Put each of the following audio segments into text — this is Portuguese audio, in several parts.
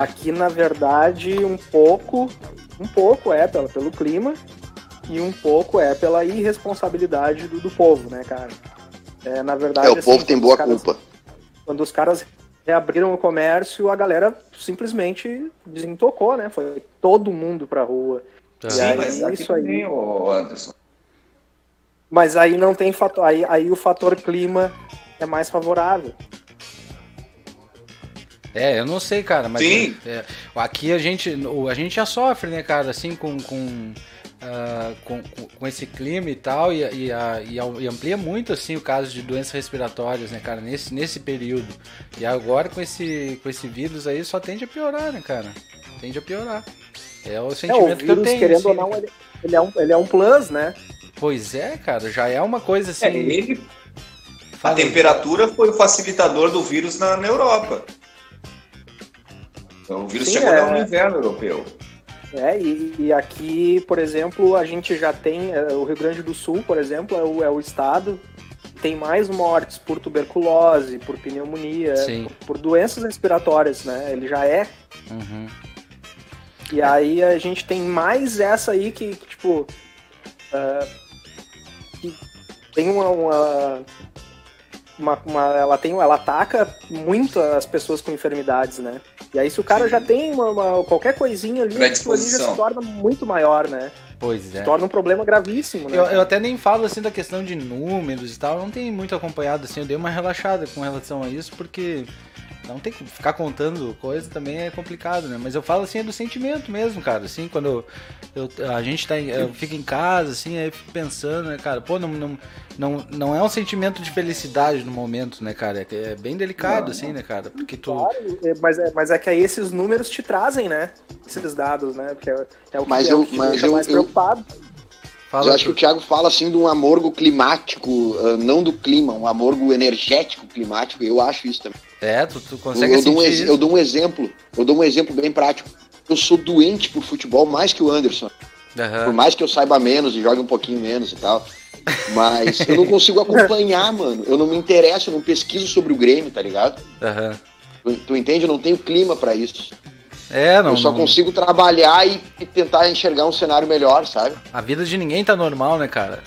Aqui, na verdade, um pouco, um pouco é pelo, pelo clima e um pouco é pela irresponsabilidade do, do povo, né, cara? É, na verdade, é, o assim, povo tem boa caras, culpa. Quando os caras reabriram o comércio, a galera simplesmente desentocou, né? Foi todo mundo pra rua. Sim, e aí, mas isso aí. Anderson. Mas aí não tem fator. Aí, aí o fator clima é mais favorável. É, eu não sei, cara, mas Sim. É, aqui a gente, a gente já sofre, né, cara, assim, com, com, uh, com, com, esse clima e tal, e, e, e, amplia muito, assim, o caso de doenças respiratórias, né, cara, nesse, nesse período. E agora com esse, com esse vírus aí só tende a piorar, né, cara? Tende a piorar. É o sentimento é, o vírus, que eu tenho. Querendo assim, ou não, ele, ele, é um, ele é um plus, né? Pois é, cara, já é uma coisa assim. É, ele... A temperatura foi o facilitador do vírus na, na Europa. Então, o vírus Sim, chegou é... no inverno europeu. É, e, e, aqui, por exemplo, a gente já tem, é, o Rio Grande do Sul, por exemplo, é o, é o estado tem mais mortes por tuberculose, por pneumonia, por, por, doenças respiratórias, né? Ele já é. Uhum. E aí a gente tem mais essa aí que, que tipo, uh, que tem uma, uma, uma, uma, ela tem, ela ataca muito as pessoas com enfermidades, né? E aí, se o cara Sim. já tem uma, uma, qualquer coisinha ali, aquilo ali já se torna muito maior, né? Pois é. Se torna um problema gravíssimo, né? Eu, eu, até nem falo assim da questão de números e tal, não tenho muito acompanhado assim, eu dei uma relaxada com relação a isso, porque não tem que ficar contando coisa também é complicado, né? Mas eu falo assim, é do sentimento mesmo, cara. Assim, quando eu, a gente tá em, eu fico em casa, assim, aí eu fico pensando, né, cara, pô, não, não, não, não é um sentimento de felicidade no momento, né, cara? É, é bem delicado, não, assim, né, cara? Porque tu. Claro, é, mas é, mas é que aí esses números te trazem, né? Esses dados, né? Porque é, é o que, mas é eu, o que mas eu, mais preocupado. Fala, eu acho que o Thiago fala assim de um amorgo climático, uh, não do clima, um amorgo energético climático. Eu acho isso também. É, tu, tu consegue eu, eu, dou um, eu dou um exemplo, eu dou um exemplo bem prático. Eu sou doente por futebol mais que o Anderson. Uhum. Por mais que eu saiba menos e jogue um pouquinho menos e tal. Mas eu não consigo acompanhar, mano. Eu não me interesso, eu não pesquiso sobre o Grêmio, tá ligado? Uhum. Tu, tu entende? Eu não tenho clima para isso. É, não. Eu só não... consigo trabalhar e, e, tentar enxergar um cenário melhor, sabe? A vida de ninguém tá normal, né, cara?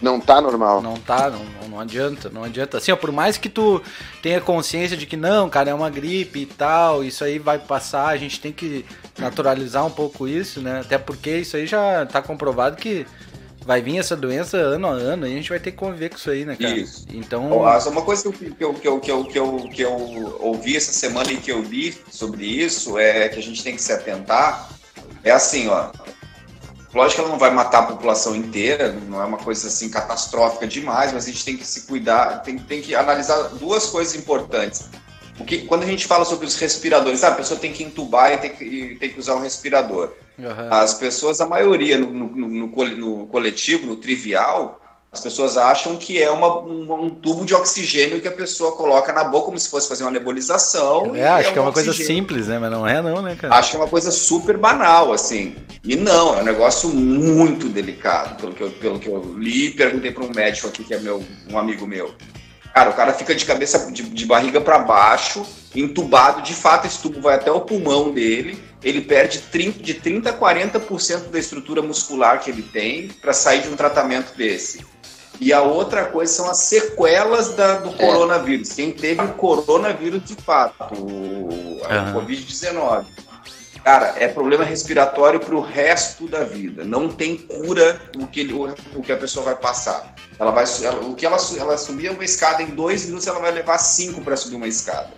Não tá normal. Não tá, não, não adianta, não adianta. Assim, ó, por mais que tu tenha consciência de que não, cara, é uma gripe e tal, isso aí vai passar, a gente tem que naturalizar um pouco isso, né? Até porque isso aí já tá comprovado que vai vir essa doença ano a ano e a gente vai ter que conviver com isso aí, né, cara? Isso. Então. Uma coisa que eu, que, eu, que, eu, que, eu, que eu ouvi essa semana e que eu li sobre isso é que a gente tem que se atentar. É assim, ó. Lógico que ela não vai matar a população inteira, não é uma coisa assim catastrófica demais, mas a gente tem que se cuidar, tem, tem que analisar duas coisas importantes. Porque quando a gente fala sobre os respiradores, ah, a pessoa tem que entubar e tem que, tem que usar um respirador. Uhum. As pessoas, a maioria no, no, no, no, coletivo, no trivial, as pessoas acham que é uma, um, um, tubo de oxigênio que a pessoa coloca na boca como se fosse fazer uma nebulização. É, acho é que é uma oxigênio. coisa simples, né? Mas não é não, né, cara? Acho que é uma coisa super banal, assim. E não, é um negócio muito delicado, pelo que eu, pelo que eu li perguntei para um médico aqui, que é meu, um amigo meu. Cara, o cara fica de cabeça, de, de barriga para baixo, entubado. De fato, esse tubo vai até o pulmão dele. Ele perde 30, de 30% a 40% da estrutura muscular que ele tem para sair de um tratamento desse. E a outra coisa são as sequelas da, do é. coronavírus. Quem teve o coronavírus de fato, o, uhum. Covid-19 Cara, é problema respiratório para o resto da vida. Não tem cura o que, o, o que a pessoa vai passar. Ela vai, ela, o que ela, ela subir uma escada em dois minutos, ela vai levar cinco para subir uma escada.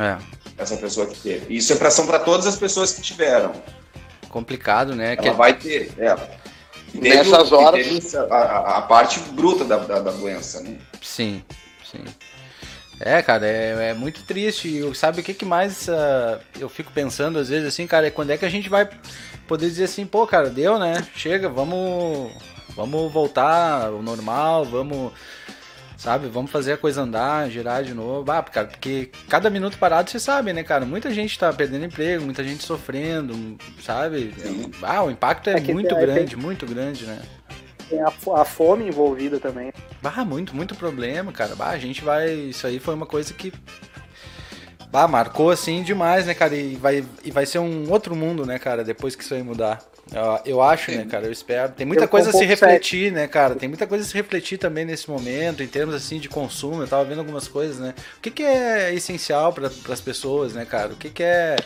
É. Essa pessoa que teve. Isso é pressão para todas as pessoas que tiveram. Complicado, né? Ela que... vai ter. É. Nessas horas. A, a, parte bruta da, da, da doença, né? Sim, sim. É, cara, é, é muito triste. E sabe o que, que mais uh, eu fico pensando às vezes assim, cara, é quando é que a gente vai poder dizer assim, pô, cara, deu, né? Chega, vamos, vamos voltar ao normal, vamos, sabe, vamos fazer a coisa andar, girar de novo. Ah, cara, porque cada minuto parado você sabe, né, cara? Muita gente tá perdendo emprego, muita gente sofrendo, sabe? Ah, o impacto é, é muito grande, muito grande, né? tem a, a, fome envolvida também. Bah, muito, muito problema, cara. Bah, a gente vai. Isso aí foi uma coisa que. bah, marcou assim demais, né, cara? E vai, e vai ser um outro mundo, né, cara, depois que isso aí mudar. Eu, eu acho, né, cara? Eu espero. Tem muita eu coisa a se refletir, certo. né, cara? Tem muita coisa a se refletir também nesse momento, em termos assim de consumo. Eu tava vendo algumas coisas, né? O que, que é essencial para as pessoas, né, cara? O que, que é.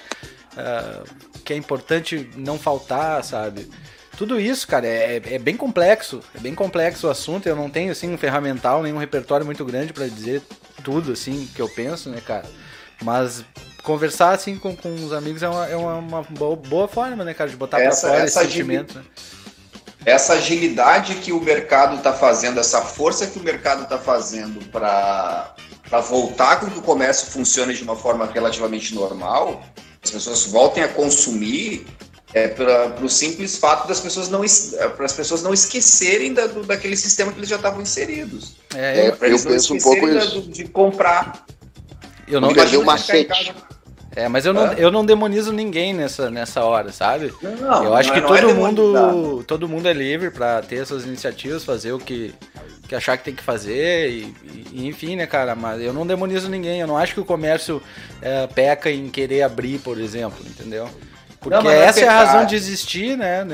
Uh, que é importante não faltar, sabe? Tudo isso, cara, é, é, bem complexo. É bem complexo o assunto. Eu não tenho, assim, um ferramental, nenhum repertório muito grande para dizer tudo, assim, que eu penso, né, cara? Mas conversar, assim, com, com os amigos é uma, é uma, uma boa, boa, forma, né, cara, de botar essa, pra fora esse sentimento, né? Essa agilidade que o mercado está fazendo, essa força que o mercado está fazendo para voltar com que o comércio funcione de uma forma relativamente normal, as pessoas voltem a consumir, é, para o simples fato das pessoas não é, para as pessoas não esquecerem da, do, daquele sistema que eles já estavam inseridos. É, é eu penso um pouco da, isso. de comprar. Eu não perdi o macete. É, mas eu não, eu não demonizo ninguém nessa, nessa hora, sabe? Não, eu acho não, que todo é mundo todo mundo é livre para ter suas iniciativas, fazer o que, que achar que tem que fazer e, e, enfim, né, cara? Mas eu não demonizo ninguém. Eu não acho que o comércio é, peca em querer abrir, por exemplo, entendeu? Porque não, essa é, é a razão de existir, né?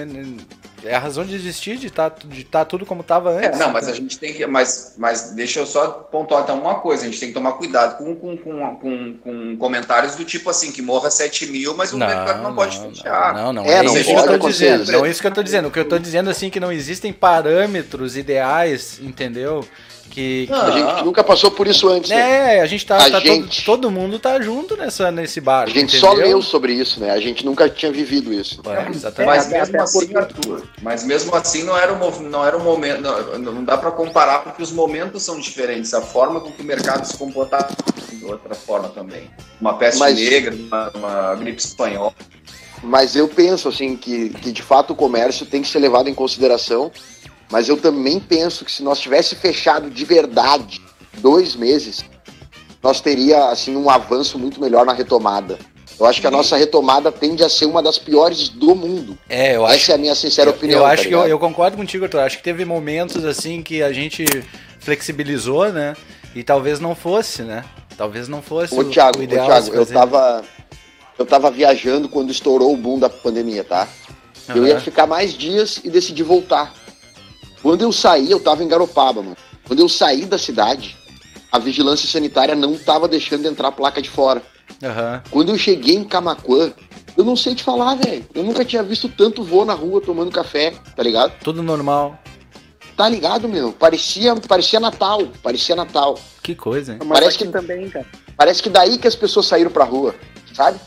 É a razão de existir, de estar tá, de tá tudo como estava é, antes. É, não, mas a gente tem que. Mas, mas deixa eu só pontuar até uma coisa: a gente tem que tomar cuidado com, com, com, com, com comentários do tipo assim, que morra 7 mil, mas o não, mercado não, não pode fechar. Não, não, é, não, é isso que eu tô dizendo. Não é isso que eu tô dizendo. O que eu tô dizendo assim que não existem parâmetros ideais, entendeu? Que, que... A gente nunca passou por isso antes. Né? É, a gente tá. A tá gente... Todo, todo, mundo tá junto nessa, nesse barco. A gente entendeu? só leu sobre isso, né? A gente nunca tinha vivido isso. É. Mas mesmo assim, Arthur, mas mesmo assim não era um, não era um momento. Não, não dá para comparar porque os momentos são diferentes. A forma com que o mercado se comporta de outra forma também. Uma peste mas... negra, uma, uma gripe espanhola. Mas eu penso assim que, que de fato o comércio tem que ser levado em consideração mas eu também penso que se nós tivesse fechado de verdade dois meses, nós teria assim um avanço muito melhor na retomada. Eu acho que a nossa retomada tende a ser uma das piores do mundo. É, eu Essa acho, é a minha sincera eu, opinião. Eu acho tá que eu, eu, concordo contigo, Arthur. Acho que teve momentos assim que a gente flexibilizou, né? E talvez não fosse, né? Talvez não fosse ô, Thiago, o ideal. Ô, Thiago, eu tava, eu tava viajando quando estourou o boom da pandemia, tá? Uhum. Eu ia ficar mais dias e decidi voltar. Quando eu saí, eu tava em Garopaba, mano. Quando eu saí da cidade, a vigilância sanitária não tava deixando entrar a placa de fora. Uhum. Quando eu cheguei em Camacuã, eu não sei te falar, velho. Eu nunca tinha visto tanto voo na rua tomando café, tá ligado? Tudo normal. Tá ligado, meu? Parecia, parecia Natal, parecia Natal. Que coisa, hein? Parece que também, cara. Parece que daí que as pessoas saíram pra rua, sabe?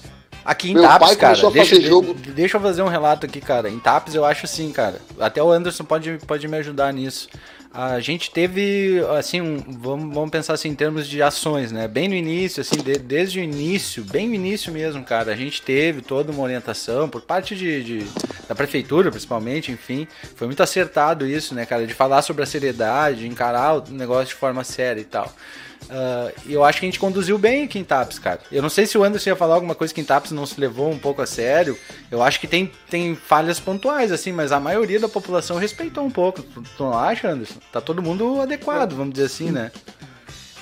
Aqui em Meu Taps, cara, deixa, jogo... deixa eu fazer um relato aqui, cara. Em Taps eu acho assim, cara. Até o Anderson pode, pode me ajudar nisso. A gente teve, assim, um, vamos, vamos pensar assim em termos de ações, né? Bem no início, assim, de, desde o início, bem no início mesmo, cara, a gente teve toda uma orientação por parte de, de da prefeitura, principalmente, enfim. Foi muito acertado isso, né, cara? De falar sobre a seriedade, de encarar o negócio de forma séria e tal. Uh, eu acho que a gente conduziu bem aqui em Taps, cara. Eu não sei se o Anderson ia falar alguma coisa que em Taps não se levou um pouco a sério. Eu acho que tem, tem falhas pontuais, assim, mas a maioria da população respeitou um pouco. Tu, tu não acha, Anderson? Tá todo mundo adequado, vamos dizer assim, né?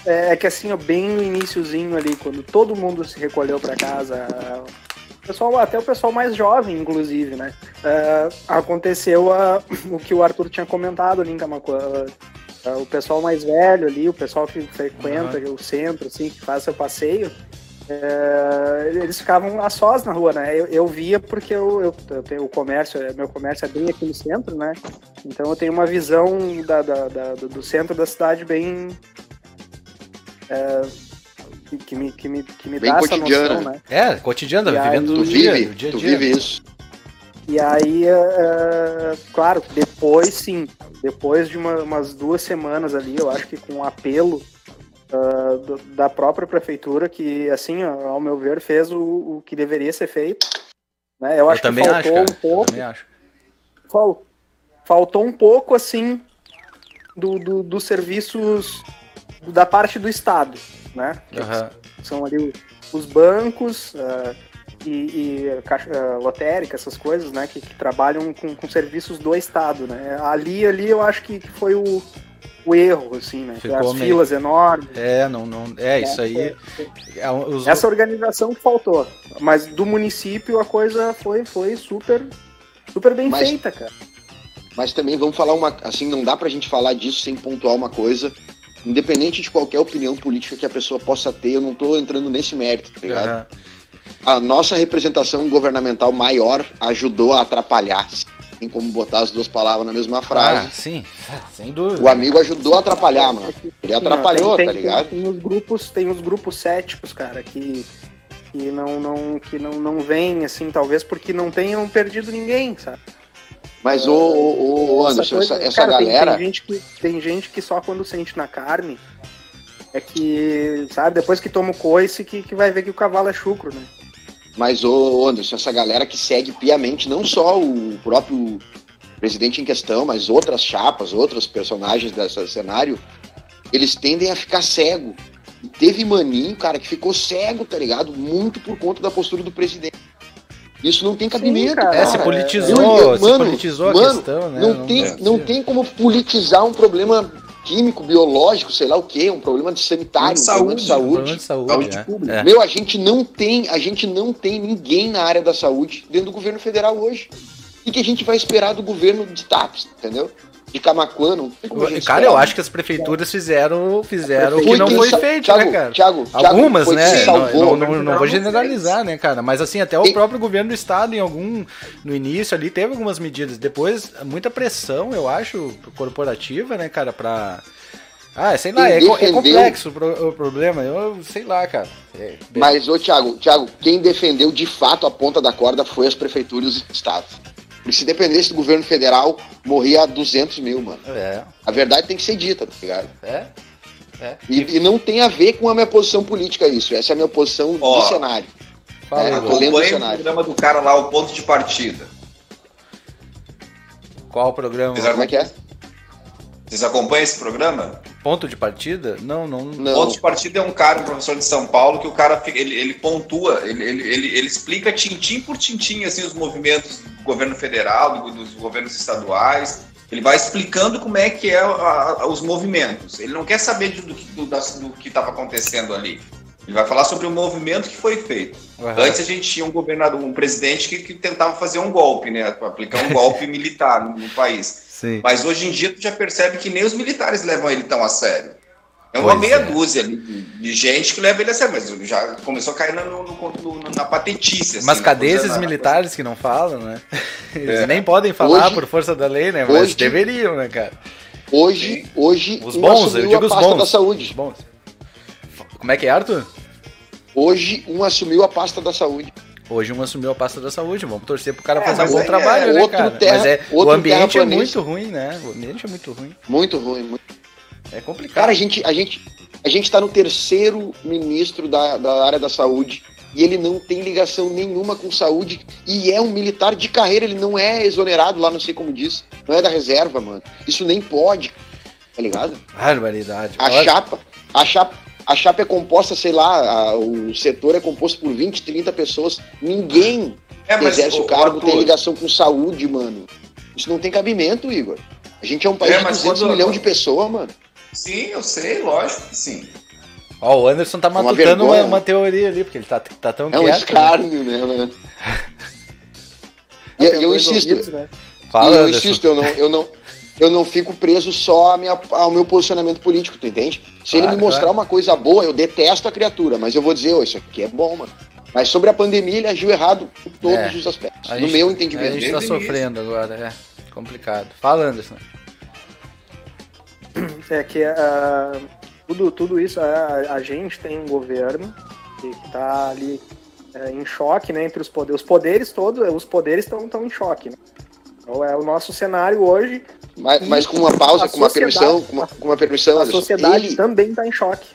É, é que assim, ó, bem no iníciozinho ali, quando todo mundo se recolheu para casa, o pessoal, até o pessoal mais jovem, inclusive, né? Uh, aconteceu uh, o que o Arthur tinha comentado ali em Camacuã. Tá, o pessoal mais velho ali, o pessoal que frequenta uhum. o centro, assim, que faz seu passeio, é, eles ficavam a sós na rua, né? Eu, eu via porque eu, eu, eu, tenho o comércio, é, meu comércio é bem aqui no centro, né? Então eu tenho uma visão da, da, da do centro da cidade bem. É, que me, que me, que me bem dá cotidiana. essa noção, né? É, cotidiano, vivendo tu dia, vive, dia, tu dia. vive isso. E aí, uh, claro, depois sim, depois de uma, umas duas semanas ali, eu acho que com um apelo uh, do, da própria prefeitura, que assim, ao meu ver, fez o, o que deveria ser feito. Né? Eu, eu acho também que faltou acho, um pouco. Também acho. Fal, faltou um pouco assim do, do, dos serviços da parte do Estado, né? Uhum. São ali os bancos. Uh, e, e caixa, uh, lotérica, essas coisas, né, que, que trabalham com, com, serviços do Estado, né. Ali, ali eu acho que foi o, o erro, assim, né? Ficou As meio... filas enormes. É, não, não, é, é isso aí. É, é, os... Essa organização que faltou. Mas do município a coisa foi, foi super, super bem mas, feita, cara. Mas também vamos falar uma. Assim, não dá pra gente falar disso sem pontuar uma coisa. Independente de qualquer opinião política que a pessoa possa ter, eu não tô entrando nesse mérito, tá ligado? Uhum. A nossa representação governamental maior ajudou a atrapalhar tem como botar as duas palavras na mesma frase. Ah, sim, sem dúvida. O amigo ajudou a atrapalhar, mano. Ele atrapalhou, tem, tem, tá ligado? Tem, tem, os grupos, tem os grupos céticos, cara, que, que não, não, que não, não vêm, assim, talvez porque não tenham perdido ninguém, sabe? Mas o, o, o Anderson, essa, coisa, essa cara, galera. Tem, gente que, tem gente que só quando sente na carne é que, sabe, depois que toma o coice que, que vai ver que o cavalo é chucro, né? Mas, ô Anderson, essa galera que segue piamente não só o próprio presidente em questão, mas outras chapas, outros personagens desse cenário, eles tendem a ficar cego. E teve maninho, cara, que ficou cego, tá ligado? Muito por conta da postura do presidente. Isso não tem cabimento. Sim, cara. É, se politizou, eu, eu, se mano, politizou a mano, questão, né? Não, não tem, não tem como politizar um problema químico, biológico, sei lá o que, um problema de sanitário, um saúde, de saúde, de saúde, saúde é. pública. É. Meu, a gente não tem, a gente não tem ninguém na área da saúde dentro do governo federal hoje. E que a gente vai esperar do governo de TAPS, entendeu? De Camacuã, não tem como Cara, eu acho que as prefeituras fizeram, fizeram o que não foi feito, Thiago, né, cara? Thiago, Algumas, né? Salvou, não, não, não, vou generalizar, né, cara? Mas assim, até o próprio governo do estado, em algum. No início ali, teve algumas medidas. Depois, muita pressão, eu acho, corporativa, né, cara, pra. Ah, sei lá, é, é, complexo o problema, eu sei lá, cara. É, Mas, ô Thiago, Thiago, quem defendeu de fato a ponta da corda foi as prefeituras e estados. Porque se dependesse do governo federal, morria 200 mil, mano. É. A verdade tem que ser dita, tá ligado? É. é. E, e, não tem a ver com a minha posição política isso. Essa é a minha posição Ó, do cenário. Fala, é, tô lendo o cenário. o programa do cara lá, o ponto de partida. Qual o programa? Como é que é? Vocês acompanham esse programa? Ponto de partida? Não, não, não. Ponto de partida é um cara, um professor de São Paulo, que o cara ele, ele pontua, ele, ele, ele, ele explica tintim por tintim assim, os movimentos do governo federal, do, dos governos estaduais. Ele vai explicando como é que é a, a, os movimentos. Ele não quer saber do, do, do que estava acontecendo ali. Ele vai falar sobre o movimento que foi feito. Uhum. Antes a gente tinha um governador, um presidente que, que tentava fazer um golpe, né? Aplicar um golpe militar no, no país. Sim. Mas hoje em dia tu já percebe que nem os militares levam ele tão a sério. É uma pois meia é. dúzia de, de, gente que leva ele a sério, mas já começou a cair na, no, no, na patetice. Assim, mas cadê esses militares que não falam, né? Eles é. nem podem falar hoje, por força da lei, né? Mas hoje, deveriam, né, cara? Hoje, hoje os bons, eu digo os bons. Da saúde. Os bons. Como é que é, Arthur? Hoje um assumiu a pasta da saúde. Hoje um assumiu a pasta da saúde, vamos torcer pro cara é, fazer um bom trabalho, é, né, cara? Terra, mas é, o ambiente é muito ruim, né? O ambiente é muito ruim. Muito ruim, muito. É complicado. Cara, a gente, a gente, a gente tá no terceiro ministro da, da área da saúde e ele não tem ligação nenhuma com saúde e é um militar de carreira, ele não é exonerado lá, não sei como diz, não é da reserva, mano. Isso nem pode, tá ligado? Barbaridade. A chapa, a chapa, a chapa é composta, sei lá, a, o setor é composto por 20, 30 pessoas. Ninguém é, que exerce o, o cargo o tem ligação com saúde, mano. Isso não tem cabimento, Igor. A gente é um país é, de 200 milhões de pessoas, mano. Sim, eu sei, lógico que sim. Ó, o Anderson tá matutando uma, uma, uma, teoria ali, porque ele tá, tá tão é quieto. É um escárnio, né, mano? e eu, eu insisto. Ouvidos, né? Fala, eu Anderson. insisto, eu não, eu não, eu não fico preso só minha, ao meu posicionamento político, tu entende? Se claro, ele me mostrar claro. uma coisa boa, eu detesto a criatura, mas eu vou dizer, oh, isso aqui é bom, mano. Mas sobre a pandemia, ele agiu errado em todos é, os aspectos, no gente, meu entendimento. A gente tá sofrendo agora, é complicado. Fala, Anderson. É que uh, tudo, tudo isso, a, a, gente tem um governo que está ali é, em choque né, entre os poderes. Os poderes todos, os poderes estão em choque. Né? Então é o nosso cenário hoje. Mas, mas com uma pausa, com uma permissão, com uma, com uma permissão. A sociedade ele... também está em choque.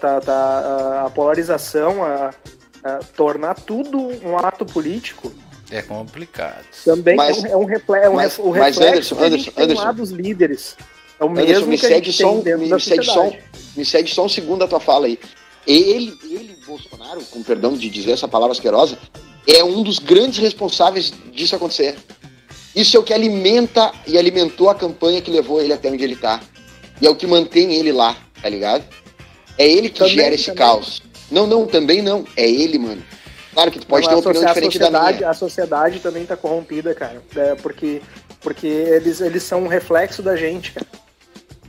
Tá, tá, uh, a polarização, a, uh, tornar tudo um ato político. É complicado. Também mas, é um, reflexo, é um mas, o reflexo mas Anderson, Anderson, Anderson, lá dos líderes. É o Anderson, mesmo me que segue só, um, me, segue só, me segue só um segundo da tua fala aí. Ele, ele, Bolsonaro, com perdão de dizer essa palavra asquerosa, é um dos grandes responsáveis disso acontecer. Isso é o que alimenta e alimentou a campanha que levou ele até onde ele está. E é o que mantém ele lá, tá ligado? É ele que também, gera esse também. caos. Não, não, também não. É ele, mano. Claro que tu pode não, ter uma opinião diferente da minha. A sociedade também tá corrompida, cara. É porque, porque eles, eles são um reflexo da gente, cara.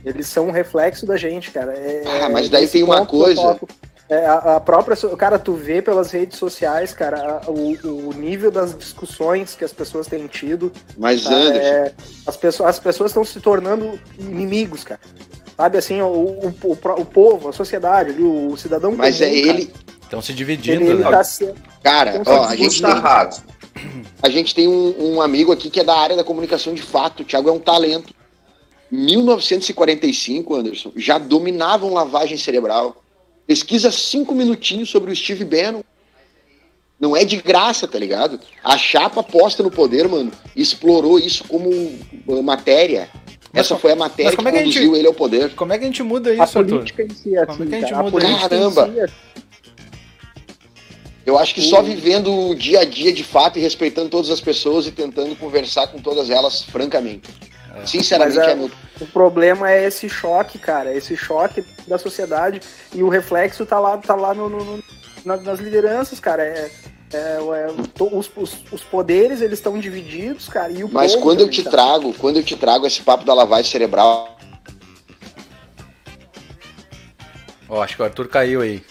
Eles são um reflexo da gente, cara. É, ah, mas daí tem uma coisa. É, a, a, própria. Cara, tu vê pelas redes sociais, cara, o, o nível das discussões que as pessoas têm tido. Mas, tá, Anderson. É, as pessoas as pessoas estão se tornando inimigos, cara. Sabe assim, o, o, o, o povo, a sociedade, o cidadão. Mas comum, é ele. Estão se dividindo, ele, ele né? Tá se... Cara, ó, a gente, tem, a gente tem um, um amigo aqui que é da área da comunicação de fato. O Thiago é um talento. 1945, Anderson, já dominavam lavagem cerebral. Pesquisa cinco minutinhos sobre o Steve Bannon. Não é de graça, tá ligado? A chapa posta no poder, mano, explorou isso como matéria. Essa foi a matéria que, é que conduziu gente, ele ao poder. Como é que a gente muda isso, a política Arthur? em si, assim, como é que a gente cara, muda a Caramba! Si, assim. Eu acho que só vivendo o dia a dia de fato e respeitando todas as pessoas e tentando conversar com todas elas francamente. É. Sinceramente, é, é o problema é esse choque, cara, esse choque da sociedade e o reflexo tá lá, tá lá no, no, no nas lideranças, cara. É, é, é os, os, os, poderes eles estão divididos, cara. E o Mas quando eu te tá. trago, quando eu te trago esse papo da lavagem cerebral. Ó, oh, acho que o Arthur caiu aí.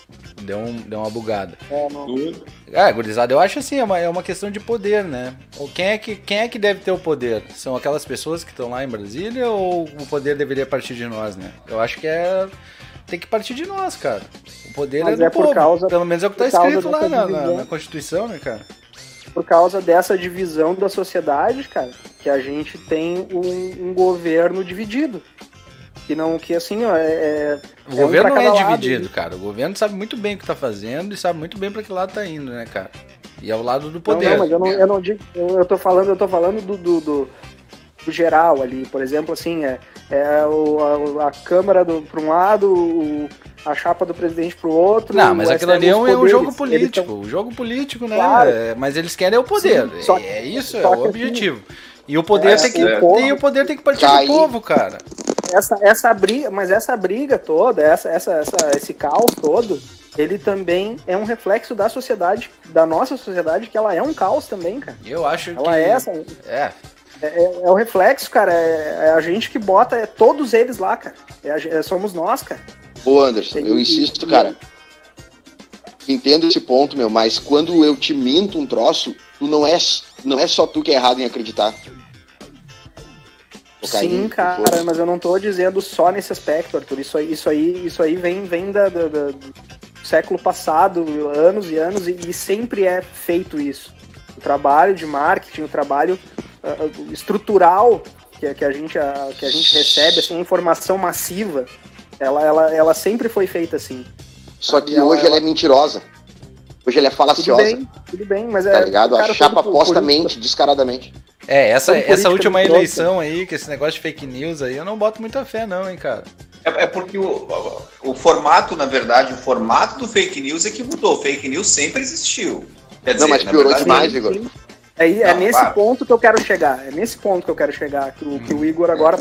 Deu, um, deu uma bugada. É. É, gurizada, eu acho assim, é uma, é uma questão de poder, né? Quem é, que, quem é que deve ter o poder? São aquelas pessoas que estão lá em Brasília ou o poder deveria partir de nós, né? Eu acho que é. Tem que partir de nós, cara. O poder Mas é do é por povo. Causa, Pelo menos é o que tá escrito lá na, na, na, Constituição, né, cara? Por causa dessa divisão da sociedade, cara, que a gente tem um, um governo dividido. Que não, que assim, ó, é. é o é governo um não é dividido, cara. O governo sabe muito bem o que tá fazendo e sabe muito bem para que lado tá indo, né, cara? E é o lado do poder. Não, não mas eu não, eu não digo. Eu, eu tô falando, eu tô falando do, do, do, do geral ali. Por exemplo, assim, é, é o, a, a Câmara para um lado, o, a chapa do presidente para o outro. Não, mas aquilo ali é um, é um, jogo político. Tão... O jogo político, né? Claro. É, mas eles querem o poder. Sim, só, é isso, é o assim, objetivo. Assim, e o poder, é, tem que, e o poder tem que partir do povo, cara essa, essa briga, mas essa briga toda, essa, essa, essa, esse caos todo, ele também é um reflexo da sociedade, da nossa sociedade, que ela é um caos também, cara. Eu acho ela que. É essa. É. É, é, é o reflexo, cara. É, é, a gente que bota é todos eles lá, cara. É, é somos nós, cara. Ô, Anderson, eu insisto, cara. Entendo esse ponto, meu, mas quando eu te minto um troço, tu não é, não é só tu que é errado em acreditar. Sim, cara, mas eu não tô dizendo só nesse aspecto, Arthur. Isso aí, isso aí, isso aí vem, vem da, da, da do século passado, anos e anos, e, e, sempre é feito isso. O trabalho de marketing, o trabalho uh, estrutural que, que, a gente, uh, que a gente recebe, assim, a informação massiva, ela, ela, ela sempre foi feita assim. Só que ela, hoje ela, ela é mentirosa. Hoje ela é falaciosa. Tudo bem, tudo bem, mas tá é. Tá ligado? A chapa postamente, descaradamente. É, essa, essa última eleição aí, que esse negócio de fake news aí, eu não boto muita fé, não, hein, cara. É, é porque o, o, formato, na verdade, o formato do fake news é que mudou. O fake news sempre existiu. Quer dizer, não, mas piorou verdade, demais, Igor. É, é não, nesse claro. ponto que eu quero chegar. É nesse ponto que eu quero chegar. Que o, que o Igor agora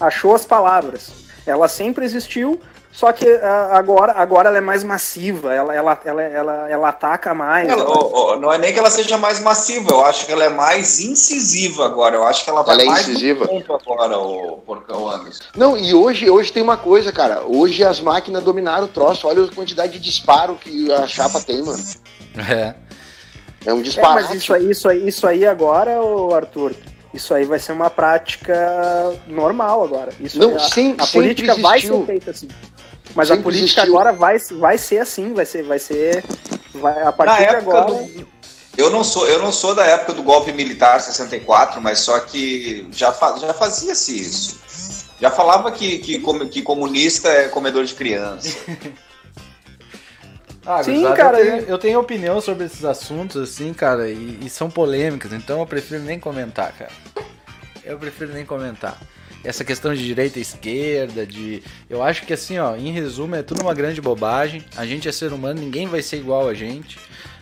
achou as palavras. Ela sempre existiu, só que uh, agora, agora ela é mais massiva, ela, ela, ela, ela, ela ataca mais. Ela, ela... não é nem que ela seja mais massiva, eu acho que ela é mais incisiva agora. Eu acho que ela vai ela é mais incisiva. agora, o Porcão Anderson. Não, e hoje, hoje tem uma coisa, cara. Hoje as máquinas dominaram o troço. Olha a quantidade de disparo que a chapa tem, mano. É. É um disparo. É, mas isso aí, isso aí, isso aí agora, Arthur, isso aí vai ser uma prática normal agora. Isso não, a, sim, a política vai ser feita assim. Mas Sempre a política existiu. agora vai, vai ser assim, vai ser, vai ser. Vai, a partir de agora. Do, eu não sou, eu não sou da época do golpe militar 64, mas só que já, fa, já fazia-se isso. Já falava que, que, que comunista é comedor de criança. Ah, Sim, cara. Eu tenho, eu tenho, opinião sobre esses assuntos, assim, cara, e, e, são polêmicas, então eu prefiro nem comentar, cara. Eu prefiro nem comentar essa questão de direita e esquerda, de. Eu acho que assim, ó, em resumo, é tudo uma grande bobagem. A gente é ser humano, ninguém vai ser igual a gente.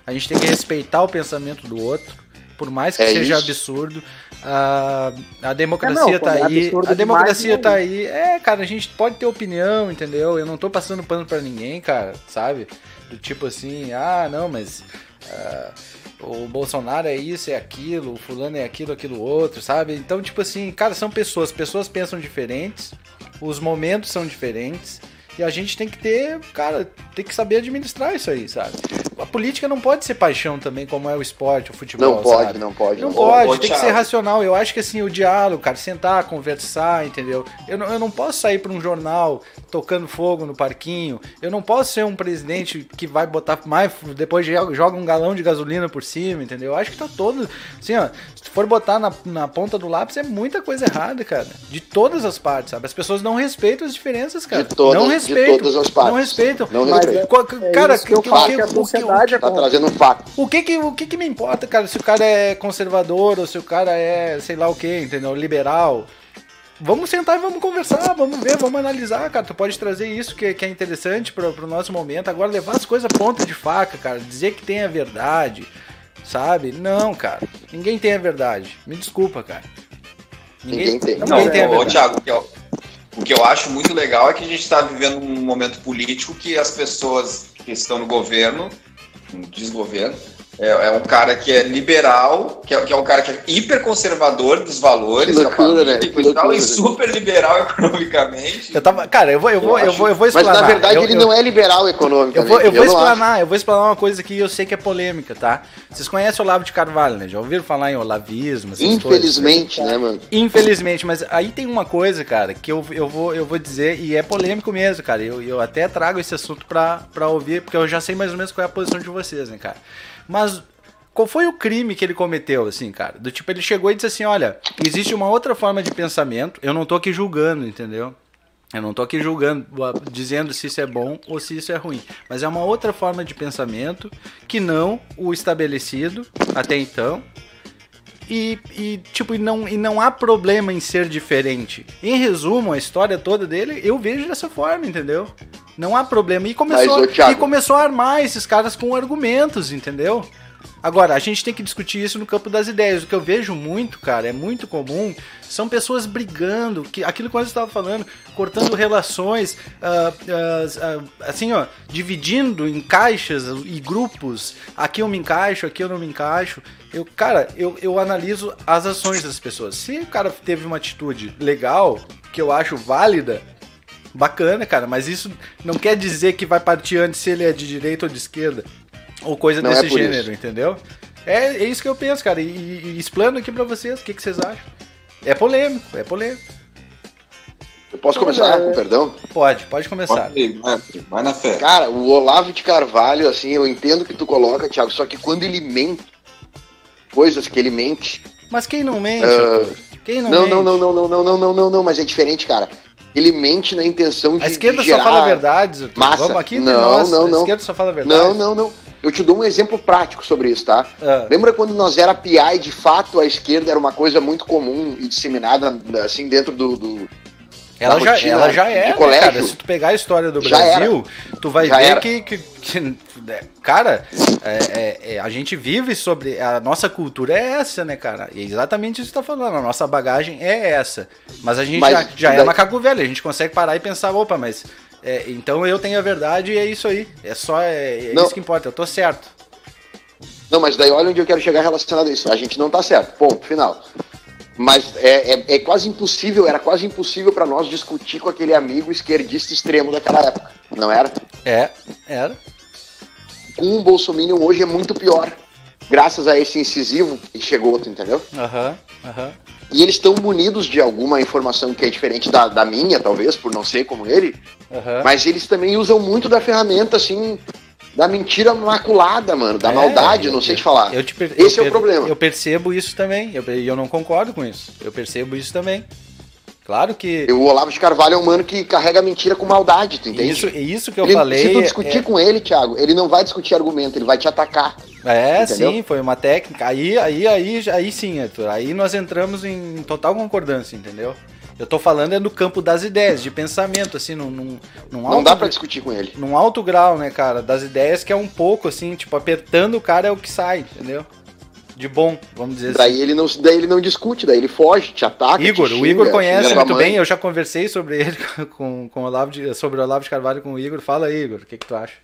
A gente tem que respeitar o pensamento do outro. por mais que é seja isso. absurdo, a, a democracia é, não, tá é aí. A democracia tá aí. É, cara, a gente pode ter opinião, entendeu? Eu não tô passando pano para ninguém, cara, sabe? Do tipo assim, ah, não, mas. Uh, o Bolsonaro é isso, é aquilo, o fulano é aquilo, aquilo outro, sabe? Então, tipo assim, cara, são pessoas, pessoas pensam diferentes, os momentos são diferentes, e a gente tem que ter, cara, tem que saber administrar isso aí, sabe? A política não pode ser paixão também, como é o esporte, o futebol. Não pode, sabe? não pode. Não, não pode, tem que ser racional. Eu acho que assim, o diálogo, cara, sentar, conversar, entendeu? Eu não, eu não posso sair para um jornal tocando fogo no parquinho. Eu não posso ser um presidente que vai botar mais. Depois joga um galão de gasolina por cima, entendeu? Eu acho que tá todo. Assim, ó, se for botar na, na ponta do lápis, é muita coisa errada, cara. De todas as partes, sabe? As pessoas não respeitam as diferenças, cara. De todas, não respeitam. De todas as partes. Não respeitam. Não respeitam. É, cara, que, eu faço que, que sociedade tá trazendo um fato. O que que, o que que me importa, cara, se o cara é conservador ou se o cara é, sei lá o que, entendeu? Liberal. Vamos sentar e vamos conversar, vamos ver, vamos analisar, cara. Tu pode trazer isso que, que é interessante pro, pro nosso momento. Agora, levar as coisas ponta de faca, cara. Dizer que tem a verdade, sabe? Não, cara. Ninguém tem a verdade. Me desculpa, cara. Ninguém, ninguém tem. Ninguém tem a verdade. Ô, Thiago, que eu, o que eu acho muito legal é que a gente está vivendo um momento político que as pessoas que estão no governo, um desgoverno é, é, um cara que é liberal, que é, que é um cara que é hiperconservador dos valores loucura, da família, né? e, e super liberal economicamente. Eu tava, cara, eu vou, eu vou, eu, eu vou, eu vou explanar. Mas na verdade eu, ele não é liberal econômico. Eu vou, eu vou explanar, eu vou explanar uma coisa que eu sei que é polêmica, tá? Vocês conhecem o Olavo de Carvalho, né? Já ouviram falar em olavismo? Infelizmente, coisas, né, mano? Infelizmente, mas aí tem uma coisa, cara, que eu, eu, vou, eu vou dizer, e é polêmico mesmo, cara. Eu, eu até trago esse assunto pra, pra ouvir, porque eu já sei mais ou menos qual é a posição de vocês, né, cara? Mas qual foi o crime que ele cometeu, assim, cara? Do tipo, ele chegou e disse assim: olha, existe uma outra forma de pensamento, eu não tô aqui julgando, entendeu? Eu não tô aqui julgando, dizendo se isso é bom ou se isso é ruim. Mas é uma outra forma de pensamento que não o estabelecido até então. E, e, tipo, e não, e não há problema em ser diferente. Em resumo, a história toda dele, eu vejo dessa forma, entendeu? Não há problema. E começou, Mas, Thiago... e começou a armar esses caras com argumentos, entendeu? Agora, a gente tem que discutir isso no campo das ideias. O que eu vejo muito, cara, é muito comum, são pessoas brigando, que aquilo que você estava falando, cortando relações, uh, uh, uh, assim, ó, dividindo em caixas e grupos. Aqui eu me encaixo, aqui eu não me encaixo. Eu, cara, eu, eu analiso as ações das pessoas. Se o cara teve uma atitude legal, que eu acho válida, bacana, cara, mas isso não quer dizer que vai partir antes se ele é de direita ou de esquerda. Ou coisa não desse é gênero, isso. entendeu? É, é isso que eu penso, cara. E, e, e explano aqui pra vocês, o que, que vocês acham? É polêmico, é polêmico. Eu posso começar, é... com perdão? Pode, pode começar. Pode, vai, vai na fé. Cara, o Olavo de Carvalho, assim, eu entendo que tu coloca, Thiago, só que quando ele mente, coisas que ele mente. Mas quem não mente? Uh... Quem não, não, mente? não, não, não, não, não, não, não, não, não, mas é diferente, cara. Ele mente na intenção de. A esquerda de só fala a verdade, Massa. Vamos aqui não, nós, não, não. A esquerda só fala a verdade. Não, não, não. Eu te dou um exemplo prático sobre isso, tá? É. Lembra quando nós era PI, de fato a esquerda era uma coisa muito comum e disseminada assim dentro do, do ela já, ela já é, né, cara? Se tu pegar a história do Brasil, tu vai já ver que, que, que, cara, é, é, é, a gente vive sobre. A nossa cultura é essa, né, cara? E é exatamente isso que tu tá falando. A nossa bagagem é essa. Mas a gente mas, já, já é macaco velho, a gente consegue parar e pensar, opa, mas é, então eu tenho a verdade e é isso aí. É só é, é isso que importa, eu tô certo. Não, mas daí olha onde eu quero chegar relacionado a isso. A gente não tá certo, ponto, final. Mas é, é, é quase impossível, era quase impossível para nós discutir com aquele amigo esquerdista extremo daquela época, não era? É, era. Com o Bolsonaro hoje é muito pior. Graças a esse incisivo que chegou, tu entendeu? Aham, uhum, aham. Uhum. E eles estão munidos de alguma informação que é diferente da, da minha, talvez, por não ser como ele. Uhum. Mas eles também usam muito da ferramenta, assim, da mentira maculada, mano, da é, maldade, eu, não sei te falar. Eu te per... Esse eu é o problema. Eu percebo isso também, e eu, eu não concordo com isso. Eu percebo isso também. Claro que. O Olavo de Carvalho é um mano que carrega a mentira com maldade, tu entende? Isso, isso que eu ele, falei. Se tu discutir é... com ele, Thiago, ele não vai discutir argumento, ele vai te atacar. É, entendeu? sim, foi uma técnica. Aí, aí, aí, aí sim, Arthur. Aí nós entramos em total concordância, entendeu? Eu tô falando é no campo das ideias, de pensamento, assim, num, num, num alto, Não dá pra discutir com ele. Num alto grau, né, cara, das ideias que é um pouco, assim, tipo, apertando o cara é o que sai, entendeu? de bom, vamos dizer daí assim. Ele não, daí ele não discute, daí ele foge, te ataca. Igor, te xinga, o Igor conhece muito bem, eu já conversei sobre ele com, com o Olavo de, sobre o Olavo de Carvalho com o Igor. Fala aí, Igor, o que, que tu acha?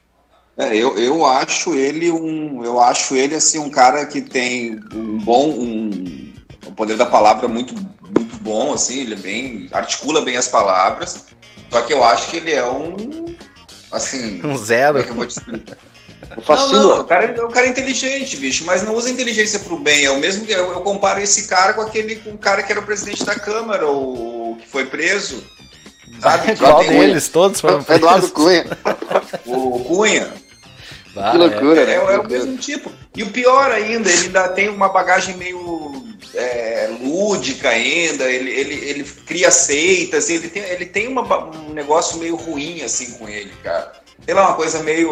É, eu, eu acho ele um. Eu acho ele assim um cara que tem um bom. Um, o poder da palavra muito, muito bom, assim, ele é bem. articula bem as palavras. Só que eu acho que ele é um. Assim. Um zero. Como é que eu vou te explicar? Não, não, o cara, o cara é inteligente, bicho, mas não usa inteligência pro bem. É o mesmo que eu, eu, comparo esse cara com aquele com o cara que era o presidente da Câmara, o que foi preso. Sabe? Qual deles? Todos foram presos. Eduardo Cunha. O Cunha. Ah, que loucura, é, né? É, é, o mesmo tipo. E o pior ainda, ele ainda tem uma bagagem meio é, lúdica ainda, ele, ele, ele cria seitas, ele tem, ele tem uma, um negócio meio ruim assim com ele, cara sei lá, uma coisa meio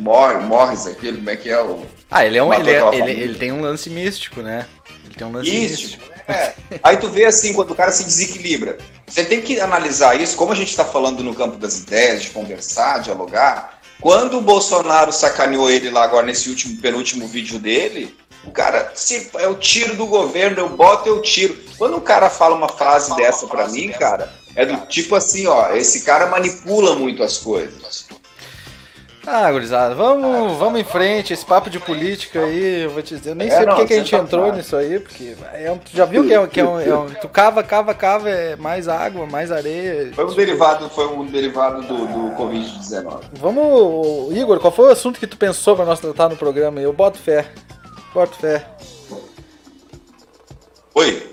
Morris, aquele, como é que é o. Ah, ele é um. Ele, é, ele, ele, tem um lance místico, né? Ele tem um lance místico. místico. É. Aí tu vê assim, quando o cara se desequilibra. Você tem que analisar isso, como a gente está falando no campo das ideias, de conversar, dialogar. Quando o Bolsonaro sacaneou ele lá agora nesse último, penúltimo vídeo dele, o cara se, é o tiro do governo, eu boto eu tiro. Quando o cara fala uma frase dessa para mim, cara, é do tipo assim, ó, esse cara manipula muito as coisas. Ah, gurizada, vamos, vamos em frente. Esse papo de política aí, eu vou te dizer, eu nem é, sei porque que a gente tá entrou nisso aí, porque é um, tu já viu que, é, que é, um, é um, Tu cava, cava, cava, é mais água, mais areia. Foi um derivado, foi um derivado do, do Covid-19. Vamos, Igor, qual foi o assunto que tu pensou pra nós tratar no programa aí? Eu boto fé. Boto fé. Oi.